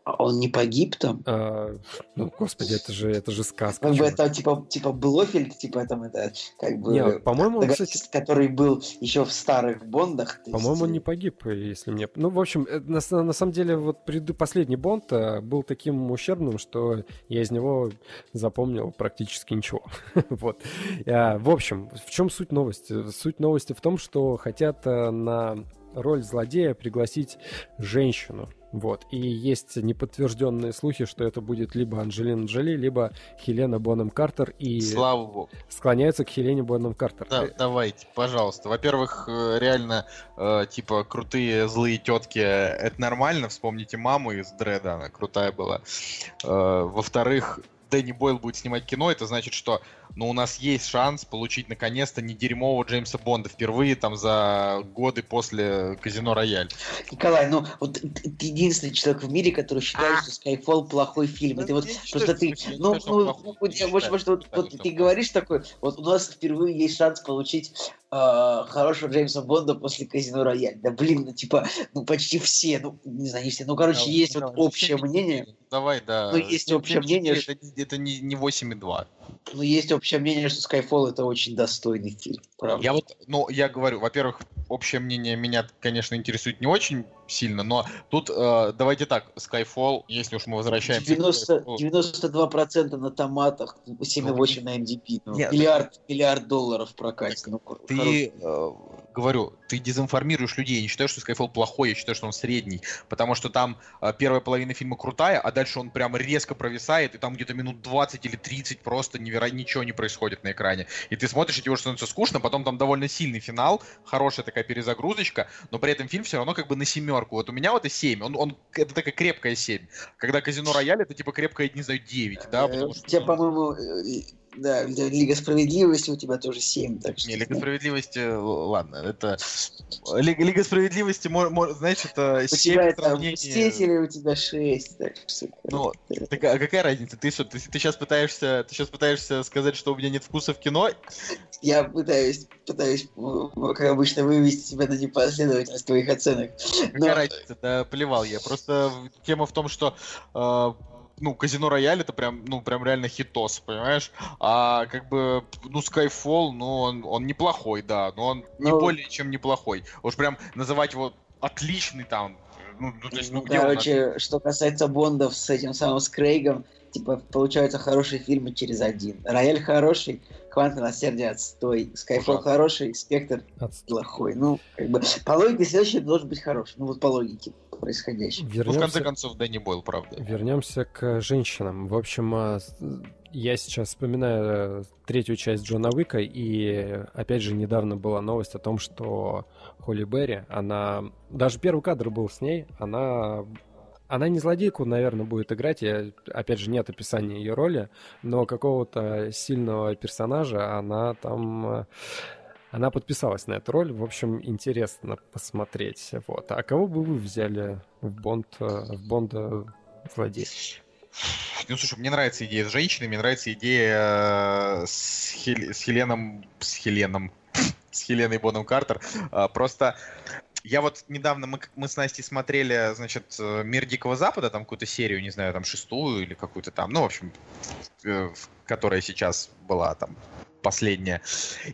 А он, не погиб там? А, ну, господи, это же, это же сказка. Как бы это типа, типа Блофельд, типа там это, как бы... Не, по-моему, он, кстати... Который был еще в старых Бондах. По-моему, он не погиб, если мне... Ну, в общем, э, на, на самом деле, вот пред... последний Бонд э, был таким ущербным, что я из него запомнил практически ничего. вот. А, в общем, в чем суть новости? Суть новости в том, что хотят э, на роль злодея пригласить женщину. Вот. И есть неподтвержденные слухи, что это будет либо Анджелина Джоли, либо Хелена Бонем Картер. И Слава богу. Склоняются к Хелене Бонем Картер. Да, давайте, пожалуйста. Во-первых, э, реально, э, типа, крутые злые тетки, это нормально. Вспомните маму из Дреда, она крутая была. Э, во-вторых, Дэнни Бойл будет снимать кино, это значит, что ну, у нас есть шанс получить наконец-то не дерьмового Джеймса Бонда впервые там за годы после Казино Рояль. Николай, ну вот ты единственный человек в мире, который считает, что Skyfall плохой фильм. Это вот просто ты, ну, ну, может, может, вот, ты говоришь такой, вот у нас впервые есть шанс получить э, хорошего Джеймса Бонда после Казино Рояль. Да блин, ну типа, ну почти все, ну не знаю, не все, ну короче, да, есть да, вот общее мнение. Давай, да. Ну есть общее мнение. Это, это не, не 8,2. Ну есть общее мнение, что Skyfall это очень достойный фильм, правда. Я вот, ну, я говорю, во-первых, общее мнение меня, конечно, интересует не очень сильно, но тут э, давайте так, Skyfall, если уж мы возвращаемся... 90, 92% на томатах, 7,8 на MDP. Ну, миллиард, миллиард долларов прокате. Ну, ты, э, говорю, ты дезинформируешь людей. Я не считаю, что Skyfall плохой, я считаю, что он средний. Потому что там э, первая половина фильма крутая, а дальше он прям резко провисает, и там где-то минут 20 или 30 просто невероятно ничего не происходит на экране. И ты смотришь, и тебе уже становится скучно, потом там довольно сильный финал, хорошая такая перезагрузочка, но при этом фильм все равно как бы на семерку. Вот у меня вот и 7, он, он, это такая крепкая 7. Когда Казино Рояль, это типа крепкая, не знаю, 9, да? Потому что, Тебе, по-моему, э, Да, Лига Справедливости у тебя тоже 7, так что... Не, Лига Справедливости, ладно, это... Лига, Лига Справедливости, знаешь, это у 7 тебя там Мстители, у тебя 6, так что... Ну, так, а какая разница? Ты что, ты, ты сейчас пытаешься, ты сейчас пытаешься сказать, что у меня нет вкуса в кино? Я пытаюсь, пытаюсь, как обычно, вывести тебя на непоследовательность твоих оценок. Какая Но... разница? Да плевал я. Просто тема в том, что э, ну, Казино Рояль это прям, ну, прям реально хитос, понимаешь? А как бы, ну, Skyfall, ну, он, он неплохой, да, но он ну... не более чем неплохой. Уж прям называть его отличный там, ну, ну, то есть, ну, где Короче, он... что касается Бондов с этим самым с Крейгом, типа, получаются хорошие фильмы через один. Рояль хороший, Квант милосердия отстой, Skyfall хороший, Спектр плохой. Ну, как бы, по логике следующий должен быть хороший. Ну, вот по логике происходящего. Вернемся... Ну, в конце концов, Дэнни Бойл, правда. Вернемся к женщинам. В общем, а, я сейчас вспоминаю э, третью часть Джона Уика, и опять же недавно была новость о том, что Холли Берри, она... Даже первый кадр был с ней, она она не злодейку, наверное, будет играть. Я, опять же, нет описания ее роли, но какого-то сильного персонажа она там... Она подписалась на эту роль. В общем, интересно посмотреть. Вот. А кого бы вы взяли в Бонд, э, в Бонда злодея? Ну, слушай, мне нравится идея с женщиной, мне нравится идея э, с, Хел... с Хеленом... С Хеленом... с Хеленой Боном Картер. Просто я вот недавно, мы, мы с Настей смотрели, значит, э, «Мир Дикого Запада», там какую-то серию, не знаю, там шестую или какую-то там, ну, в общем, которая сейчас была там последняя.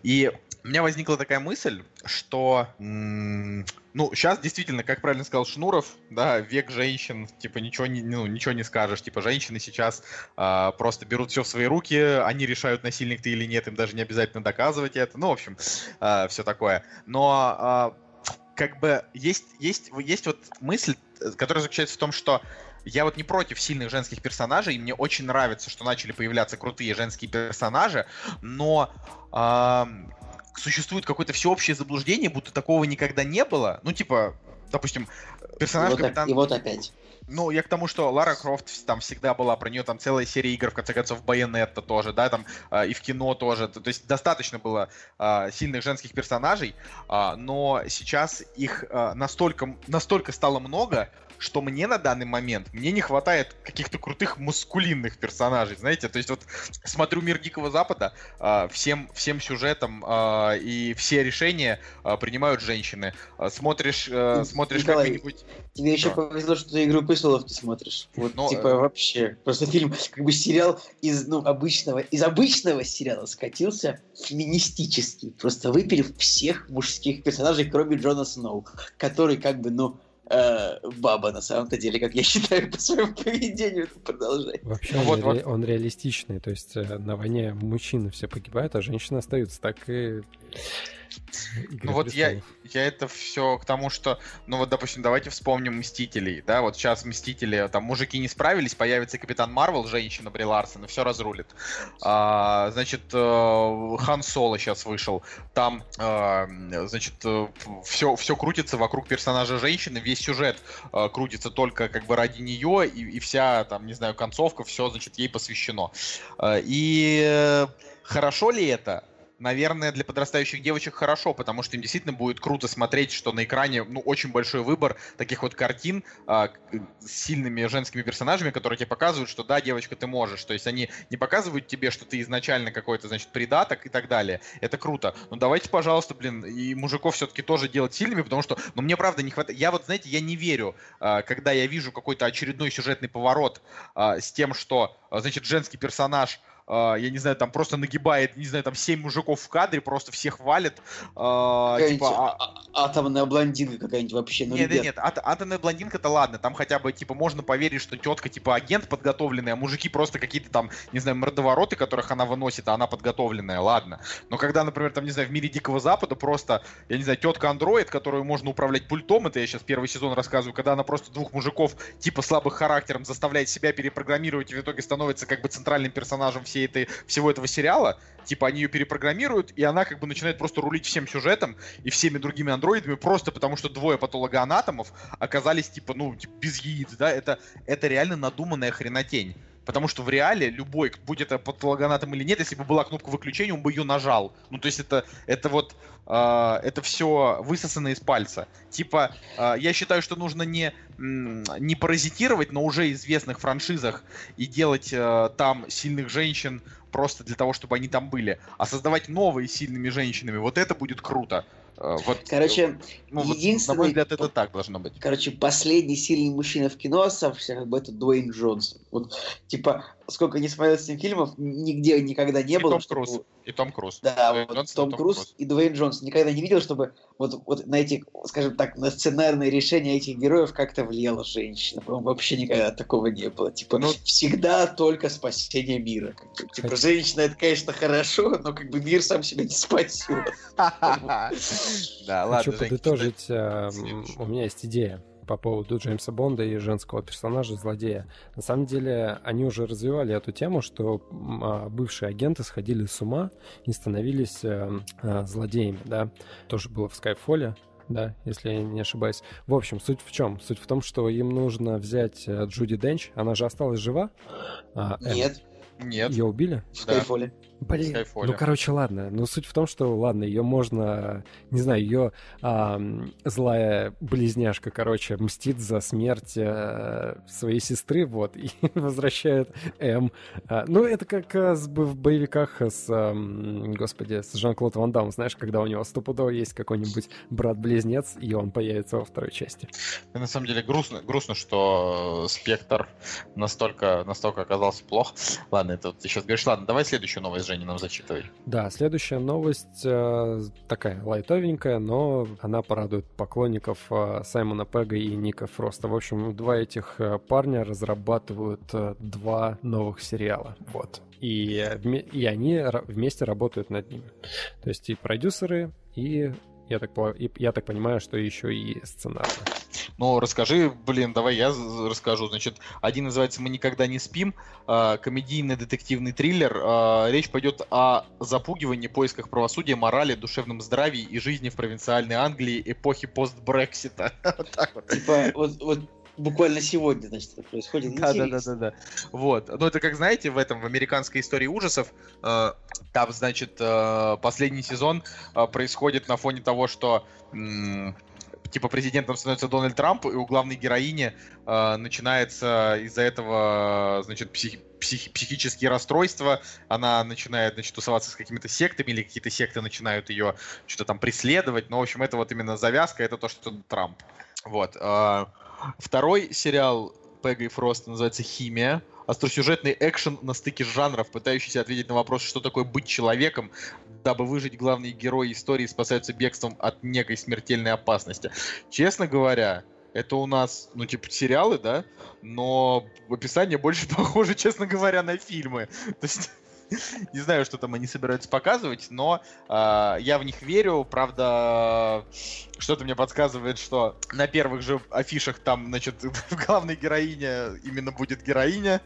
И у меня возникла такая мысль, что, ну, сейчас действительно, как правильно сказал Шнуров, да, век женщин, типа, ничего не, ну, ничего не скажешь, типа, женщины сейчас э, просто берут все в свои руки, они решают, насильник ты или нет, им даже не обязательно доказывать это, ну, в общем, э, все такое. Но как бы есть, есть, есть вот мысль, э, которая заключается в том, что я вот не против сильных женских персонажей, мне очень нравится, что начали появляться крутые женские персонажи, но э, существует какое-то всеобщее заблуждение, будто такого никогда не было. Ну, типа, допустим, персонаж и вот, капитан... И вот опять. Ну, я к тому, что Лара Крофт там всегда была, про нее там целая серия игр, в конце концов, Байонетта тоже, да, там э, и в кино тоже. То, то есть достаточно было э, сильных женских персонажей, э, но сейчас их э, настолько, настолько стало много, что мне на данный момент, мне не хватает каких-то крутых маскулинных персонажей, знаете, то есть вот смотрю «Мир Дикого Запада», э, всем, всем сюжетом э, и все решения э, принимают женщины. Смотришь, э, смотришь как-нибудь... Тебе еще да. повезло, что ты «Игру престолов» ты смотришь. Вот, Но, типа, э... вообще, просто фильм, как бы сериал из, ну, обычного, из обычного сериала скатился феминистический, просто выпилив всех мужских персонажей, кроме Джона Сноу, который, как бы, ну, э, баба на самом-то деле, как я считаю, по своему поведению это продолжает. Вообще он, вот, ре- вот. он реалистичный, то есть э, на войне мужчины все погибают, а женщины остаются. Так и ну вот я, я это все к тому, что, ну вот, допустим, давайте вспомним Мстителей, да, вот сейчас Мстители, там мужики не справились, появится Капитан Марвел, женщина Бри Ларсон, и все разрулит. А, значит, э, Хан Соло сейчас вышел, там, а, значит, все, все крутится вокруг персонажа женщины, весь сюжет а, крутится только как бы ради нее, и, и вся, там, не знаю, концовка, все, значит, ей посвящено. А, и хорошо ли это? Наверное, для подрастающих девочек хорошо, потому что им действительно будет круто смотреть, что на экране ну, очень большой выбор таких вот картин а, с сильными женскими персонажами, которые тебе показывают, что да, девочка, ты можешь. То есть они не показывают тебе, что ты изначально какой-то, значит, придаток и так далее. Это круто. Но давайте, пожалуйста, блин, и мужиков все-таки тоже делать сильными, потому что, ну, мне правда не хватает. Я вот, знаете, я не верю, а, когда я вижу какой-то очередной сюжетный поворот а, с тем, что, а, значит, женский персонаж я не знаю, там просто нагибает, не знаю, там семь мужиков в кадре, просто всех валит. Uh, типа, а... а атомная блондинка какая-нибудь вообще. Ну, нет, нет, нет, ат- атомная блондинка-то ладно, там хотя бы, типа, можно поверить, что тетка, типа, агент подготовленный, а мужики просто какие-то там, не знаю, мордовороты, которых она выносит, а она подготовленная, ладно. Но когда, например, там, не знаю, в мире Дикого Запада просто, я не знаю, тетка-андроид, которую можно управлять пультом, это я сейчас первый сезон рассказываю, когда она просто двух мужиков, типа, слабых характером заставляет себя перепрограммировать и в итоге становится как бы центральным персонажем всей этой, всего этого сериала, типа они ее перепрограммируют, и она как бы начинает просто рулить всем сюжетом и всеми другими андроидами просто потому, что двое патологоанатомов оказались типа, ну, типа, без яиц, да, это, это реально надуманная хренотень. Потому что в реале любой, будь это патологоанатом или нет, если бы была кнопка выключения, он бы ее нажал. Ну, то есть это, это вот, э, это все высосано из пальца. Типа, э, я считаю, что нужно не, не паразитировать на уже известных франшизах и делать э, там сильных женщин просто для того, чтобы они там были, а создавать новые сильными женщинами, вот это будет круто. Э, вот, короче, ну, единственный... Вот, на мой взгляд, это так должно быть. Короче, последний сильный мужчина в кино оставшийся, как бы это Дуэйн Джонсон. Вот, типа, сколько не смотрел с ним фильмов, нигде никогда не и было. Том чтобы... Круз. И Том Круз. Да, Дуэйн вот Джонсон, Том, Том Круз, Круз и Дуэйн Джонсон. Никогда не видел, чтобы вот, вот на эти, скажем так, на сценарные решения этих героев как-то влияла женщина. По-моему, вообще никогда такого не было. Типа, ну, всегда только спасение мира. Как бы, типа, женщина это, конечно, хорошо, но как бы мир сам себя не спасет. Да, ладно. Хочу подытожить, э, у меня есть идея по поводу Джеймса Бонда и женского персонажа, злодея. На самом деле, они уже развивали эту тему, что а, бывшие агенты сходили с ума и становились э, э, злодеями, да. Тоже было в Скайфоле, да, если я не ошибаюсь. В общем, суть в чем? Суть в том, что им нужно взять Джуди Денч, она же осталась жива. А, Нет. Нет. Ее убили? В Скайфоле. Блин, Skyfall. ну короче, ладно. Но суть в том, что, ладно, ее можно, не знаю, ее а, злая близняшка, короче, мстит за смерть а, своей сестры, вот, и возвращает М. А, ну, это как а, с, в боевиках с, а, господи, с Жан-Клод Ван Дам, знаешь, когда у него стопудово есть какой-нибудь брат-близнец, и он появится во второй части. И на самом деле грустно, грустно, что Спектр настолько, настолько оказался плох. Ладно, это вот ты сейчас говоришь, ладно, давай следующую новость, Женя, нам зачитывай. Да, следующая новость э, такая лайтовенькая, но она порадует поклонников э, Саймона Пега и Ника Фроста. В общем, два этих э, парня разрабатывают два новых сериала. Вот. И, и они вместе работают над ними. То есть и продюсеры, и я так, я так понимаю, что еще и сценарные. Ну, расскажи, блин, давай я расскажу. Значит, один называется «Мы никогда не спим», э, комедийный детективный триллер. Э, речь пойдет о запугивании, поисках правосудия, морали, душевном здравии и жизни в провинциальной Англии эпохи пост-Брексита. Типа, вот буквально сегодня, значит, это происходит. Да, да, да, да, да. Вот. Ну, это как, знаете, в этом, в американской истории ужасов, э, там, значит, э, последний сезон э, происходит на фоне того, что типа президентом становится Дональд Трамп, и у главной героини э, начинается из-за этого, значит, психи психи психические расстройства, она начинает, значит, тусоваться с какими-то сектами, или какие-то секты начинают ее что-то там преследовать, но, в общем, это вот именно завязка, это то, что Трамп. Вот. Э, второй сериал Пега и Фроста называется «Химия», остросюжетный экшен на стыке жанров, пытающийся ответить на вопрос, что такое быть человеком, дабы выжить главные герои истории спасаются бегством от некой смертельной опасности. Честно говоря, это у нас, ну, типа, сериалы, да, но описание больше похоже, честно говоря, на фильмы. То есть не знаю, что там они собираются показывать, но э, я в них верю. Правда, что-то мне подсказывает, что на первых же афишах там, значит, в главной героине именно будет героиня.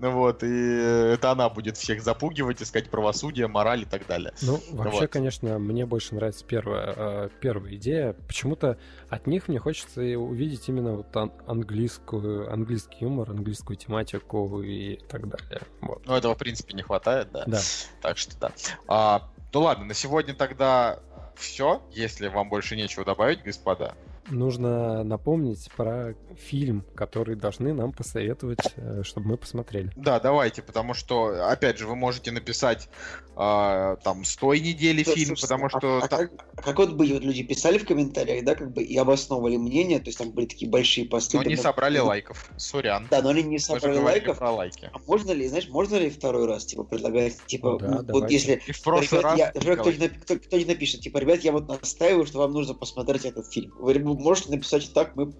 Вот, и это она будет всех запугивать, искать правосудие, мораль и так далее. Ну, вообще, вот. конечно, мне больше нравится первая, э, первая идея. Почему-то от них мне хочется увидеть именно вот английскую, английский юмор, английскую тематику и так далее. Вот. Ну, этого, в принципе, не хватает, да. Да. Так что да. А, ну ладно, на сегодня тогда все, если вам больше нечего добавить, господа нужно напомнить про фильм, который должны нам посоветовать, э, чтобы мы посмотрели. Да, давайте, потому что, опять же, вы можете написать э, там с той недели да, фильм, потому что... А, а, как, а как вот были вот люди писали в комментариях, да, как бы и обосновывали мнение, то есть там были такие большие посты. Но не там, собрали там, лайков, сорян. Да, но они не собрали лайков. Про лайки. А можно ли, знаешь, можно ли второй раз, типа, предлагать, типа, да, вот давайте. если... И в прошлый ребят, раз... Я, кто-нибудь, кто, кто напишет, типа, ребят, я вот настаиваю, что вам нужно посмотреть этот фильм. Вы можете написать так, мы...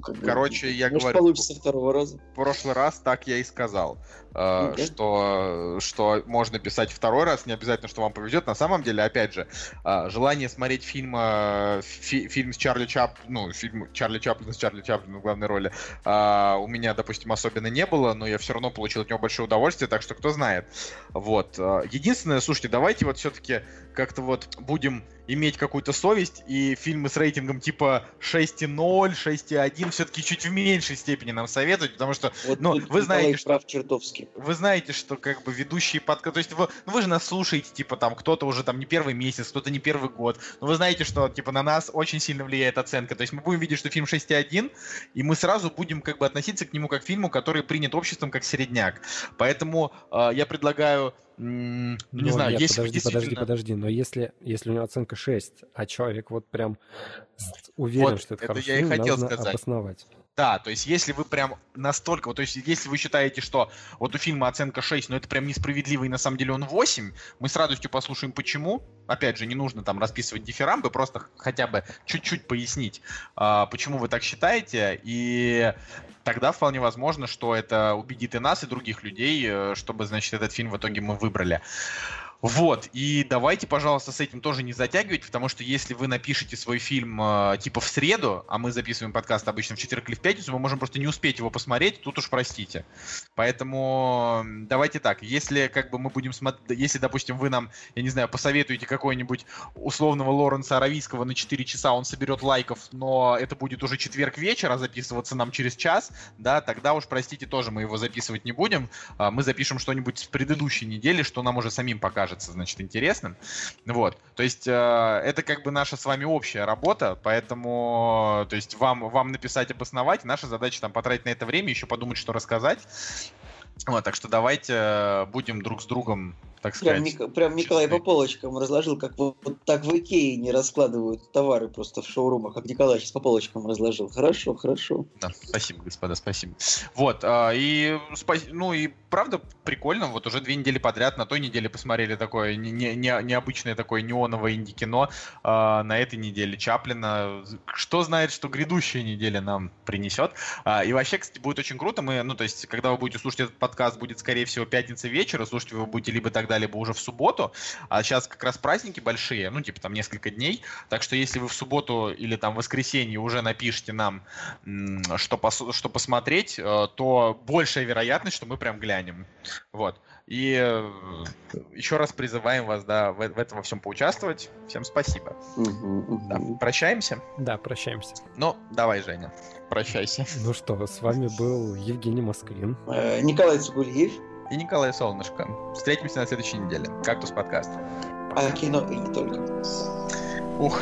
Как Короче, бы, я может, говорю... получится второго раза. В прошлый раз так я и сказал, э, okay. что, что можно писать второй раз, не обязательно, что вам повезет. На самом деле, опять же, э, желание смотреть фильм, э, фи, фильм с Чарли Чап, ну, фильм Чарли Чаплин с Чарли Чаплином в главной роли, э, у меня, допустим, особенно не было, но я все равно получил от него большое удовольствие, так что кто знает. Вот. Единственное, слушайте, давайте вот все-таки как-то вот будем иметь какую-то совесть, и фильмы с рейтингом типа 6,0, 6,1 все-таки чуть в меньшей степени нам советуют, потому что, Вот ну, вы знаете, что прав чертовски. вы знаете, что как бы ведущие подкасты, то есть вы, ну, вы же нас слушаете, типа там кто-то уже там не первый месяц, кто-то не первый год, но вы знаете, что типа на нас очень сильно влияет оценка, то есть мы будем видеть, что фильм 6,1, и мы сразу будем как бы относиться к нему как к фильму, который принят обществом как середняк. Поэтому э, я предлагаю, не Но знаю, нет, если подожди, подожди, действительно... подожди. Но если, если у него оценка 6, а человек вот прям уверен, Вот, что это, это хороший я и хотел нужно сказать. обосновать. Да, то есть если вы прям настолько, то есть если вы считаете, что вот у фильма оценка 6, но это прям несправедливо и на самом деле он 8, мы с радостью послушаем почему. Опять же, не нужно там расписывать дифирамбы, просто хотя бы чуть-чуть пояснить, а, почему вы так считаете, и тогда вполне возможно, что это убедит и нас, и других людей, э, чтобы, значит, этот фильм в итоге мы выбрали. Вот, и давайте, пожалуйста, с этим тоже не затягивать, потому что если вы напишете свой фильм э, типа в среду, а мы записываем подкаст обычно в четверг или в пятницу, мы можем просто не успеть его посмотреть, тут уж простите. Поэтому давайте так, если как бы мы будем смотреть, если, допустим, вы нам, я не знаю, посоветуете какой-нибудь условного Лоренса Аравийского на 4 часа, он соберет лайков, но это будет уже четверг вечер, а записываться нам через час, да, тогда уж, простите, тоже мы его записывать не будем, а, мы запишем что-нибудь с предыдущей недели, что нам уже самим покажется, значит, интересным. Вот. То есть э, это как бы наша с вами общая работа, поэтому, то есть вам, вам написать, обосновать, наша задача там потратить на это время, еще подумать, что рассказать. Вот, так что давайте э, будем друг с другом, так Прям, сказать. Ник- прям Николай по полочкам разложил, как вот, вот так в Икее не раскладывают товары просто в шоурумах, как Николай сейчас по полочкам разложил. Хорошо, хорошо. Да, спасибо, господа, спасибо. Вот, а, и, ну и правда прикольно, вот уже две недели подряд, на той неделе посмотрели такое не, не- не- необычное такое неоновое инди-кино, а, на этой неделе Чаплина. Что знает, что грядущая неделя нам принесет. А, и вообще, кстати, будет очень круто, мы, ну то есть, когда вы будете слушать этот подкаст, будет, скорее всего, пятница вечера, слушать вы будете либо тогда, либо уже в субботу, а сейчас как раз праздники большие, ну типа там несколько дней, так что если вы в субботу или там в воскресенье уже напишите нам что, пос- что посмотреть, э, то большая вероятность, что мы прям глянем. Вот. И э, еще раз призываем вас, да, в, в этом во всем поучаствовать. Всем спасибо. Да, прощаемся. Да, прощаемся. Ну, давай, Женя, прощайся. Ну что, с вами был Евгений Москвин. Э, Николай Цугульев, И Николай Солнышко. Встретимся на следующей неделе. Кактус подкаст. а кино и не только. Ух.